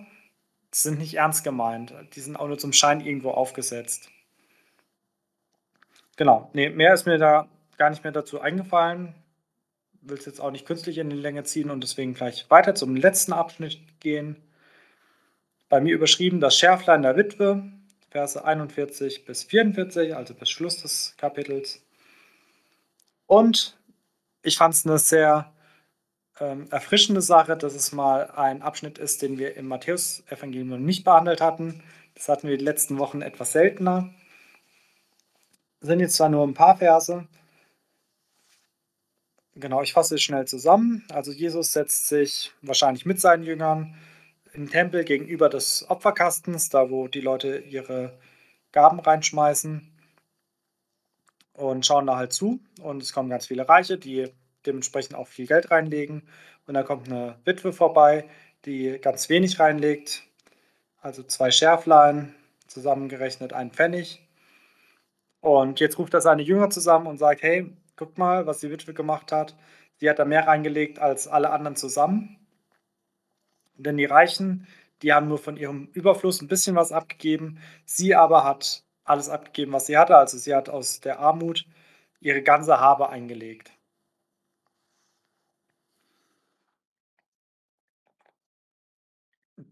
sind nicht ernst gemeint. Die sind auch nur zum Schein irgendwo aufgesetzt. Genau, nee, mehr ist mir da gar nicht mehr dazu eingefallen. Will es jetzt auch nicht künstlich in die Länge ziehen und deswegen gleich weiter zum letzten Abschnitt gehen. Bei mir überschrieben das Schärflein der Witwe, Verse 41 bis 44, also bis Schluss des Kapitels. Und ich fand es eine sehr ähm, erfrischende Sache, dass es mal ein Abschnitt ist, den wir im Matthäus-Evangelium nicht behandelt hatten. Das hatten wir die letzten Wochen etwas seltener. Das sind jetzt zwar nur ein paar Verse. Genau, ich fasse es schnell zusammen. Also Jesus setzt sich wahrscheinlich mit seinen Jüngern im Tempel gegenüber des Opferkastens, da wo die Leute ihre Gaben reinschmeißen und schauen da halt zu. Und es kommen ganz viele Reiche, die dementsprechend auch viel Geld reinlegen. Und dann kommt eine Witwe vorbei, die ganz wenig reinlegt, also zwei Schärflein, zusammengerechnet ein Pfennig. Und jetzt ruft er seine Jünger zusammen und sagt, hey, guck mal, was die Witwe gemacht hat. Sie hat da mehr reingelegt als alle anderen zusammen. Denn die Reichen, die haben nur von ihrem Überfluss ein bisschen was abgegeben. Sie aber hat alles abgegeben, was sie hatte. Also sie hat aus der Armut ihre ganze Habe eingelegt.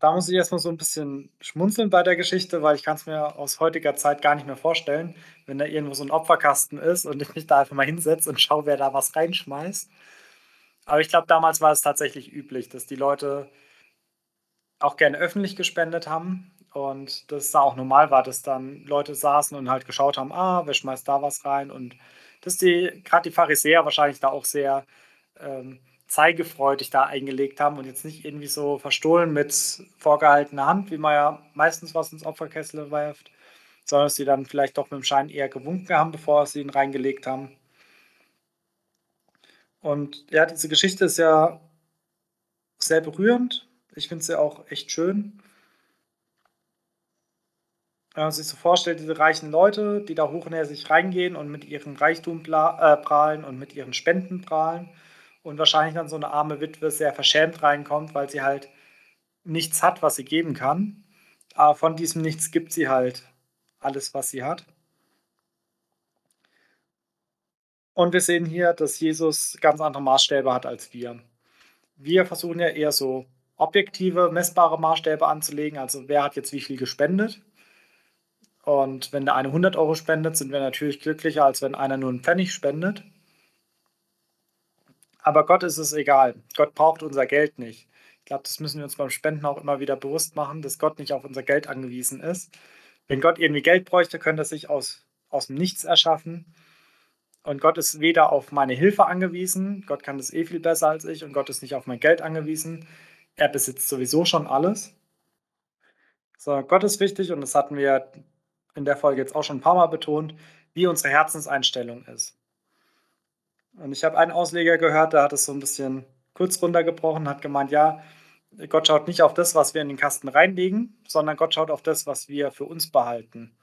Da muss ich erst mal so 'n bisschen schmunzeln bei der Geschichte, weil ich kann's mir aus heutiger Zeit gar nicht mehr vorstellen, wenn da irgendwo so 'n Opferkasten ist und ich mich da einfach mal hinsetze und schaue, wer da was reinschmeißt. Aber ich glaube, damals war es tatsächlich üblich, dass die Leute auch gerne öffentlich gespendet haben und dass es da auch normal war, dass dann Leute saßen und halt geschaut haben: „Ah, wer schmeißt da was rein?“ Und dass die grad die Pharisäer wahrscheinlich da auch sehr, ähm, zeigefreudig da eingelegt haben und jetzt nicht irgendwie so verstohlen mit vorgehaltener Hand, wie man ja meistens was ins Opferkessel werft, sondern dass sie dann vielleicht doch mit'm Schein eher gewunken haben, bevor sie ihn reingelegt haben. Und ja, diese Geschichte ist ja sehr berührend. Ich finde sie auch echt schön. Wenn man sich so vorstellt, diese reichen Leute, die da hochnäsig reingehen und mit ihrem Reichtum äh, prahlen und mit ihren Spenden prahlen und wahrscheinlich dann so 'ne arme Witwe sehr verschämt reinkommt, weil sie halt nichts hat, was sie geben kann. Aber von diesem Nichts gibt sie halt alles, was sie hat. Und wir sehen hier, dass Jesus ganz andere Maßstäbe hat als wir. Wir versuchen ja eher so objektive, messbare Maßstäbe anzulegen, also wer hat jetzt wie viel gespendet? Und wenn der eine 100 € spendet, sind wir natürlich glücklicher, als wenn einer nur 'n Pfennig spendet. Aber Gott ist es egal. Gott braucht unser Geld nicht. Ich glaube, das müssen wir uns beim Spenden auch immer wieder bewusst machen, dass Gott nicht auf unser Geld angewiesen ist. Wenn Gott irgendwie Geld bräuchte, könnte er sich aus aus'm Nichts erschaffen. Und Gott ist weder auf meine Hilfe angewiesen, Gott kann das eh viel besser als ich und Gott ist nicht auf mein Geld angewiesen. Er besitzt sowieso schon alles. So, Gott ist wichtig und das hatten wir in der Folge jetzt auch schon 'n paarmal betont, wie unsere Herzenseinstellung ist. Und ich habe einen Ausleger gehört, der hat es so 'n bisschen kurz runtergebrochen, hat gemeint: „Ja, Gott schaut nicht auf das, was wir in den Kasten reinlegen, sondern Gott schaut auf das, was wir für uns behalten.“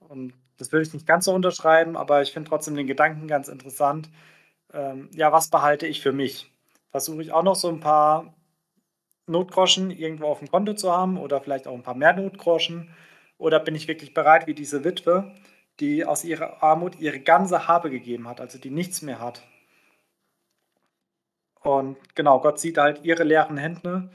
Und das würde ich nicht ganz so unterschreiben, aber ich finde trotzdem den Gedanken ganz interessant. Ähm, ja, was behalte ich für mich? Versuche ich auch noch so 'n paar Notgroschen irgendwo auf'm Konto zu haben oder vielleicht auch 'n paar mehr Notgroschen? Oder bin ich wirklich bereit, wie diese Witwe, die aus ihrer Armut ihre ganze Habe gegeben hat, also die nichts mehr hat? Und genau, Gott sieht halt ihre leeren Hände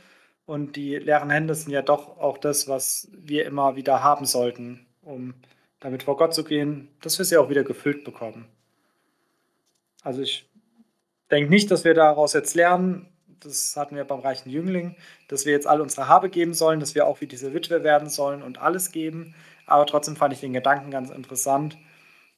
und die leeren Hände sind ja doch auch das, was wir immer wieder haben sollten, um damit vor Gott zu gehen, dass wir sie auch wieder gefüllt bekommen. Also, ich denke nicht, dass wir daraus jetzt lernen das hatten wir beim reichen Jüngling, dass wir jetzt all unsere Habe geben sollen, dass wir auch wie diese Witwe werden sollen und alles geben. Aber trotzdem fand ich den Gedanken ganz interessant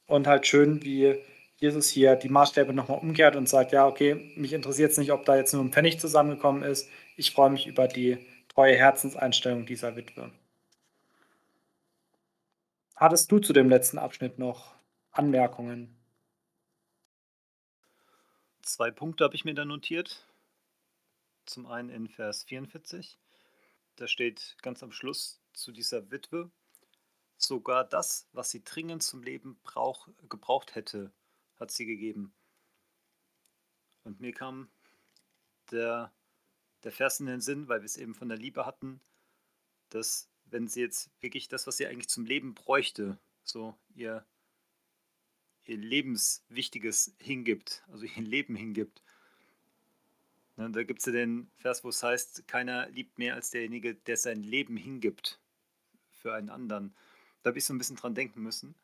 und halt schön, wie Jesus hier die Maßstäbe noch mal umkehrt und sagt: „Ja, okay, mich interessiert's nicht, ob da jetzt nur 'n Pfennig zusammengekommen ist. Ich freue mich über die treue Herzenseinstellung dieser Witwe.“ Hattest du zu dem letzten Abschnitt noch Anmerkungen? 2 Punkte habe ich mir da notiert. Zum einen in Vers 44. Da steht ganz am Schluss zu dieser Witwe: „Sogar das, was sie dringend zum Leben brauch gebraucht hätte, hat sie gegeben.“ Und mir kam der der Vers in den Sinn, weil wir's eben von der Liebe hatten, dass, wenn sie jetzt wirklich das, was sie eigentlich zum Leben bräuchte, so ihr ihr Lebenswichtiges hingibt, also ihr Leben hingibt. Ne, da gibt's ja den Vers, wo's heißt: „Keiner liebt mehr als derjenige, der sein Leben hingibt für einen anderen.“ Da habe ich so 'n bisschen dran denken müssen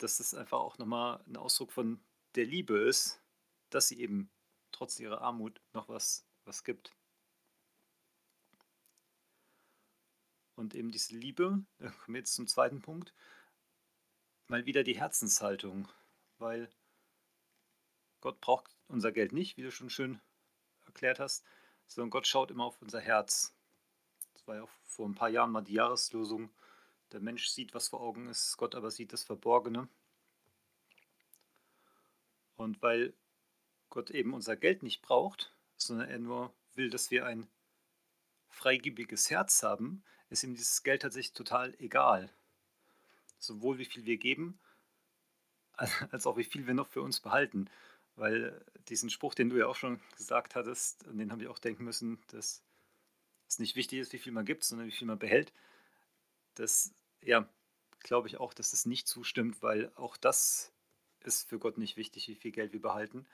dass das einfach auch noch mal 'n Ausdruck von der Liebe ist, dass sie eben trotz ihrer Armut noch was was gibt. Und eben diese Liebe, da kommen wir jetzt zum 2. Punkt mal wieder die Herzenshaltung, weil Gott braucht unser Geld nicht, wie du schon schön erklärt hast, sondern Gott schaut immer auf unser Herz. Das war ja auch vor 'n paar Jahren mal die Jahreslosung: „Der Mensch sieht, was vor Augen ist, Gott aber sieht das Verborgene.“ Und weil Gott eben unser Geld nicht braucht, sondern er nur will, dass wir ein freigebiges Herz haben, ist ihm dieses Geld tatsächlich total egal. Sowohl wie viel wir geben, als auch wie viel wir noch für uns behalten. Weil diesen Spruch, den du ja auch schon gesagt hattest, an den habe ich auch denken müssen, dass es nicht wichtig ist, wie viel man gibt, sondern wie viel man behält. Das, ja, glaube ich auch, dass das nicht zustimmt, weil auch das ist für Gott nicht wichtig, wie viel Geld wir behalten.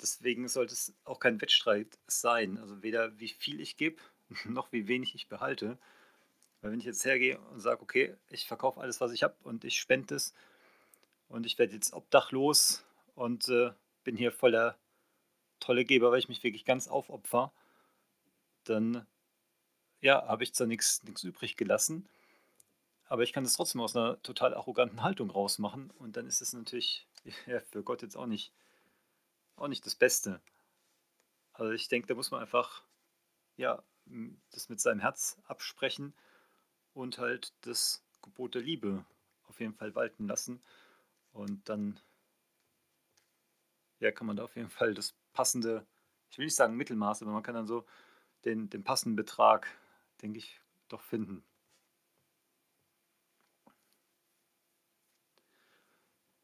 deswegen sollte es auch kein Wettstreit sein. Also weder wie viel ich gebe, [laughs] noch wie wenig ich behalte. Weil wenn ich jetzt hergehe und sage, okay, ich verkaufe alles, was ich habe und ich spende es und ich werde jetzt obdachlos und äh, bin hier voller tolle Geber, weil ich mich wirklich ganz aufopfer, dann ja, habe ich zwar nichts übrig gelassen, aber ich kann das trotzdem aus einer total arroganten Haltung rausmachen und dann ist es natürlich [laughs] ja, für Gott jetzt auch nicht, auch nicht das Beste. Also ich denke, da muss man einfach ja, das mit seinem Herz absprechen und halt das Gebot der Liebe auf jeden Fall walten lassen. Und dann ja, kann man da auf jeden Fall das passende, ich will nicht sagen Mittelmaß, aber man kann dann so den, den passenden Betrag, denke ich, doch finden.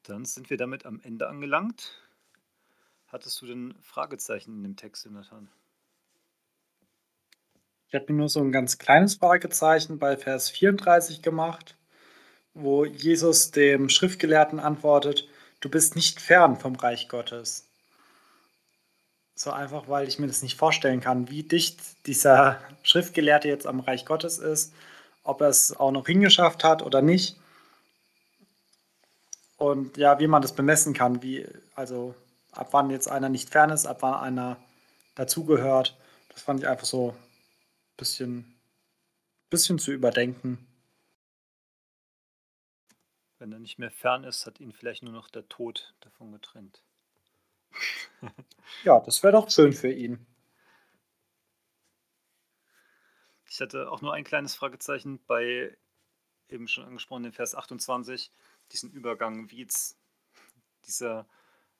Dann sind wir damit am Ende angelangt. Hattest du denn Fragezeichen in dem Text, Jonathan? Ich habe mir nur so ein ganz kleines Fragezeichen bei Vers 34 gemacht, wo Jesus dem Schriftgelehrten antwortet, du bist nicht fern vom Reich Gottes. So einfach, weil ich mir das nicht vorstellen kann, wie dicht dieser Schriftgelehrte jetzt am Reich Gottes ist, ob er es auch noch hingeschafft hat oder nicht. Und ja, wie man das bemessen kann, wie, also ab wann jetzt einer nicht fern ist, ab wann einer dazugehört. Das fand ich einfach so bisschen, bisschen zu überdenken. Wenn er nicht mehr fern ist, hat ihn vielleicht nur noch der Tod davon getrennt. [laughs] ja, das wäre doch schön für ihn. Ich hatte auch nur ein kleines Fragezeichen bei eben schon angesprochenen Vers 28, diesen Übergang, wie jetzt dieser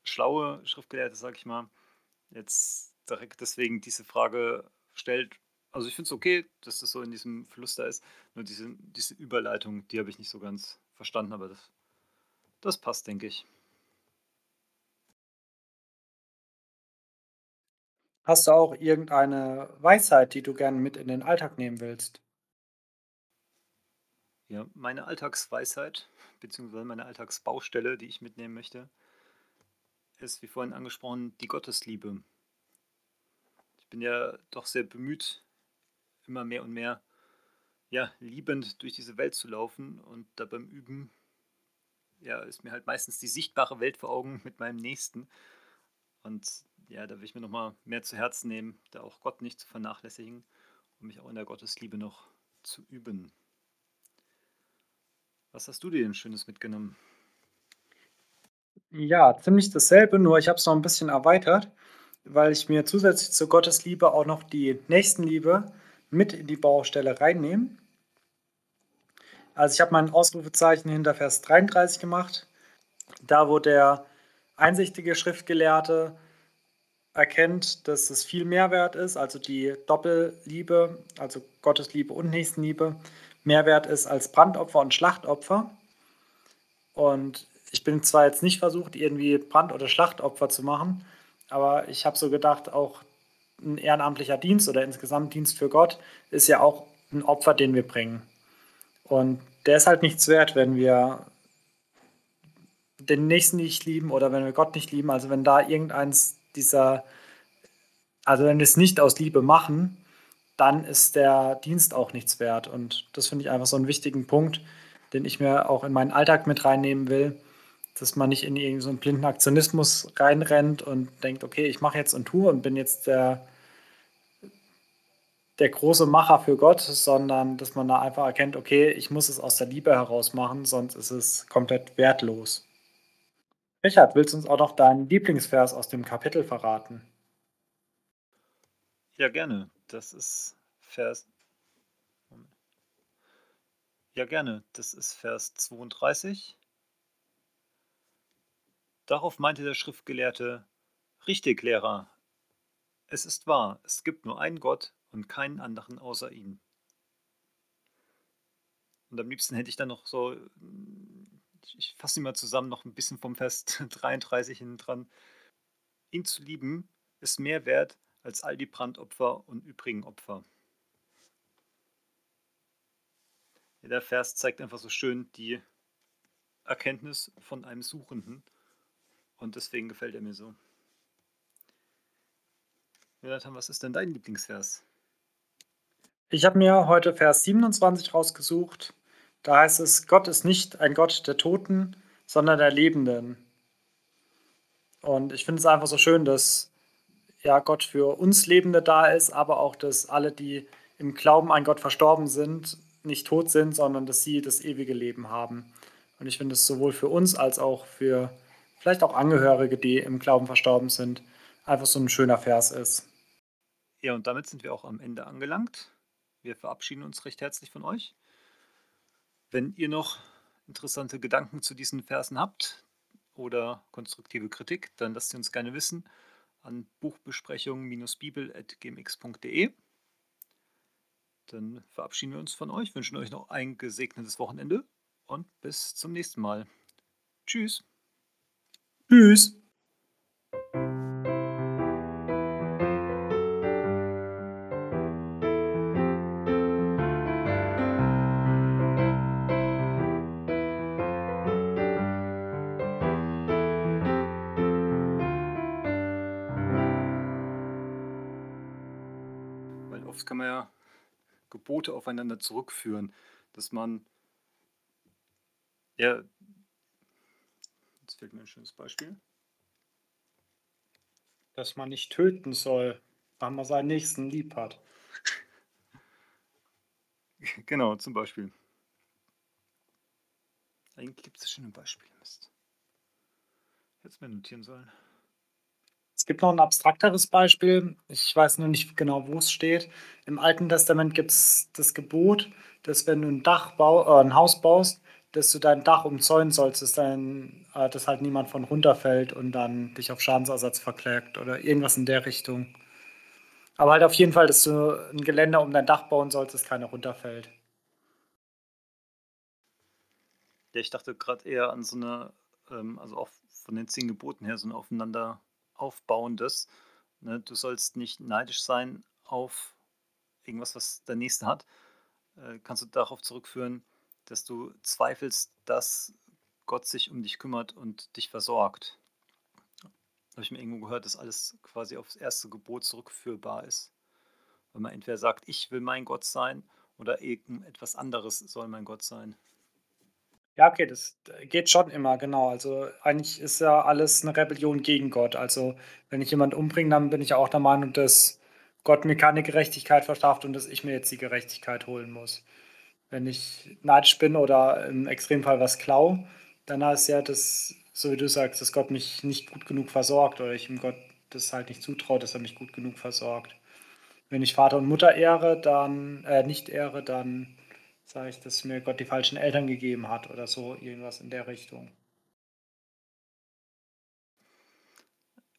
schlaue Schriftgelehrte, sag ich mal, jetzt direkt deswegen diese Frage stellt, also ich finde es okay, dass das so in diesem Fluss da ist. Nur diese, diese Überleitung, die habe ich nicht so ganz verstanden, aber das, das passt, denke ich. Hast du auch irgendeine Weisheit, die du gerne mit in den Alltag nehmen willst? Ja, meine Alltagsweisheit, beziehungsweise meine Alltagsbaustelle, die ich mitnehmen möchte, ist, wie vorhin angesprochen, die Gottesliebe. Ich bin ja doch sehr bemüht, immer mehr und mehr ja, liebend durch diese Welt zu laufen und da beim Üben ja, ist mir halt meistens die sichtbare Welt vor Augen mit meinem Nächsten. Und ja, da will ich mir nochmal mehr zu Herzen nehmen, da auch Gott nicht zu vernachlässigen und mich auch in der Gottesliebe noch zu üben. Was hast du dir denn Schönes mitgenommen? Ja, ziemlich dasselbe, nur ich habe es noch ein bisschen erweitert, weil ich mir zusätzlich zur Gottesliebe auch noch die Nächstenliebe mit in die Baustelle reinnehmen. Also ich habe mein Ausrufezeichen hinter Vers 33 gemacht, da wo der einsichtige Schriftgelehrte erkennt, dass es viel mehr wert ist, also die Doppelliebe, also Gottes Liebe und Nächstenliebe, mehr wert ist als Brandopfer und Schlachtopfer. Und ich bin zwar jetzt nicht versucht, irgendwie Brand- oder Schlachtopfer zu machen, aber ich habe so gedacht, auch ein ehrenamtlicher Dienst oder insgesamt Dienst für Gott ist ja auch ein Opfer, den wir bringen. Und der ist halt nichts wert, wenn wir den Nächsten nicht lieben oder wenn wir Gott nicht lieben. Also wenn da irgendeins dieser, also wenn wir es nicht aus Liebe machen, dann ist der Dienst auch nichts wert. Und das finde ich einfach so einen wichtigen Punkt, den ich mir auch in meinen Alltag mit reinnehmen will, dass man nicht in irgendeinen so blinden Aktionismus reinrennt und denkt, okay, ich mache jetzt und tue und bin jetzt der der große Macher für Gott, sondern dass man da einfach erkennt, okay, ich muss es aus der Liebe heraus machen, sonst ist es komplett wertlos. Richard, willst du uns auch noch deinen Lieblingsvers aus dem Kapitel verraten? Ja, gerne. Das ist Vers. Ja, gerne. Das ist Vers 32. Darauf meinte der Schriftgelehrte: Richtig, Lehrer. Es ist wahr, es gibt nur einen Gott und keinen anderen außer ihn. Und am liebsten hätte ich dann noch so, ich fasse ihn mal zusammen, noch ein bisschen vom Vers [laughs] 33 hinten dran. Ihn zu lieben ist mehr wert als all die Brandopfer und übrigen Opfer. Der Vers zeigt einfach so schön die Erkenntnis von einem Suchenden und deswegen gefällt er mir so. Jonathan, was ist denn dein Lieblingsvers? Ich habe mir heute Vers 27 rausgesucht. Da heißt es, Gott ist nicht ein Gott der Toten, sondern der Lebenden. Und ich finde es einfach so schön, dass ja Gott für uns Lebende da ist, aber auch, dass alle, die im Glauben an Gott verstorben sind, nicht tot sind, sondern dass sie das ewige Leben haben. Und ich finde es sowohl für uns als auch für vielleicht auch Angehörige, die im Glauben verstorben sind, einfach so ein schöner Vers ist. Ja, und damit sind wir auch am Ende angelangt. Wir verabschieden uns recht herzlich von euch. Wenn ihr noch interessante Gedanken zu diesen Versen habt oder konstruktive Kritik, dann lasst sie uns gerne wissen an buchbesprechung-bibel.gmx.de. Dann verabschieden wir uns von euch, wünschen euch noch ein gesegnetes Wochenende und bis zum nächsten Mal. Tschüss. Tschüss. Gebote aufeinander zurückführen, dass man ja, jetzt fehlt mir ein schönes Beispiel. Dass man nicht töten soll, weil man seinen Nächsten lieb hat. [laughs] Genau, zum Beispiel. Eigentlich gibt es schöne Beispiele. Mist. Hätte es mir notieren sollen. Es gibt noch ein abstrakteres Beispiel. Ich weiß nur nicht genau, wo es steht. Im Alten Testament gibt es das Gebot, dass wenn du ein Dach bau, äh, ein Haus baust, dass du dein Dach umzäunen sollst, dass, dein, äh, dass halt niemand von runterfällt und dann dich auf Schadensersatz verklägt oder irgendwas in der Richtung. Aber halt auf jeden Fall, dass du ein Geländer um dein Dach bauen sollst, dass keiner runterfällt. Ja, ich dachte gerade eher an so eine, ähm, also auch von den zehn Geboten her, so ein aufeinander aufbauendes. Ne? Du sollst nicht neidisch sein auf irgendwas, was der Nächste hat. Äh, kannst du darauf zurückführen, dass du zweifelst, dass Gott sich um dich kümmert und dich versorgt. Habe ich mir irgendwo gehört, dass alles quasi aufs erste Gebot zurückführbar ist. Wenn man entweder sagt, ich will mein Gott sein oder irgendetwas anderes soll mein Gott sein. Ja, okay, das geht schon immer, genau. Also eigentlich ist ja alles eine Rebellion gegen Gott. Also wenn ich jemanden umbringe, dann bin ich auch der Meinung, dass Gott mir keine Gerechtigkeit verschafft und dass ich mir jetzt die Gerechtigkeit holen muss. Wenn ich neidisch bin oder im Extremfall was klau, dann heißt ja das, so wie du sagst, dass Gott mich nicht gut genug versorgt oder ich ihm Gott das halt nicht zutraue, dass er mich gut genug versorgt. Wenn ich Vater und Mutter ehre, dann äh, nicht ehre, dann sage ich, dass mir Gott die falschen Eltern gegeben hat oder so, irgendwas in der Richtung.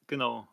Genau.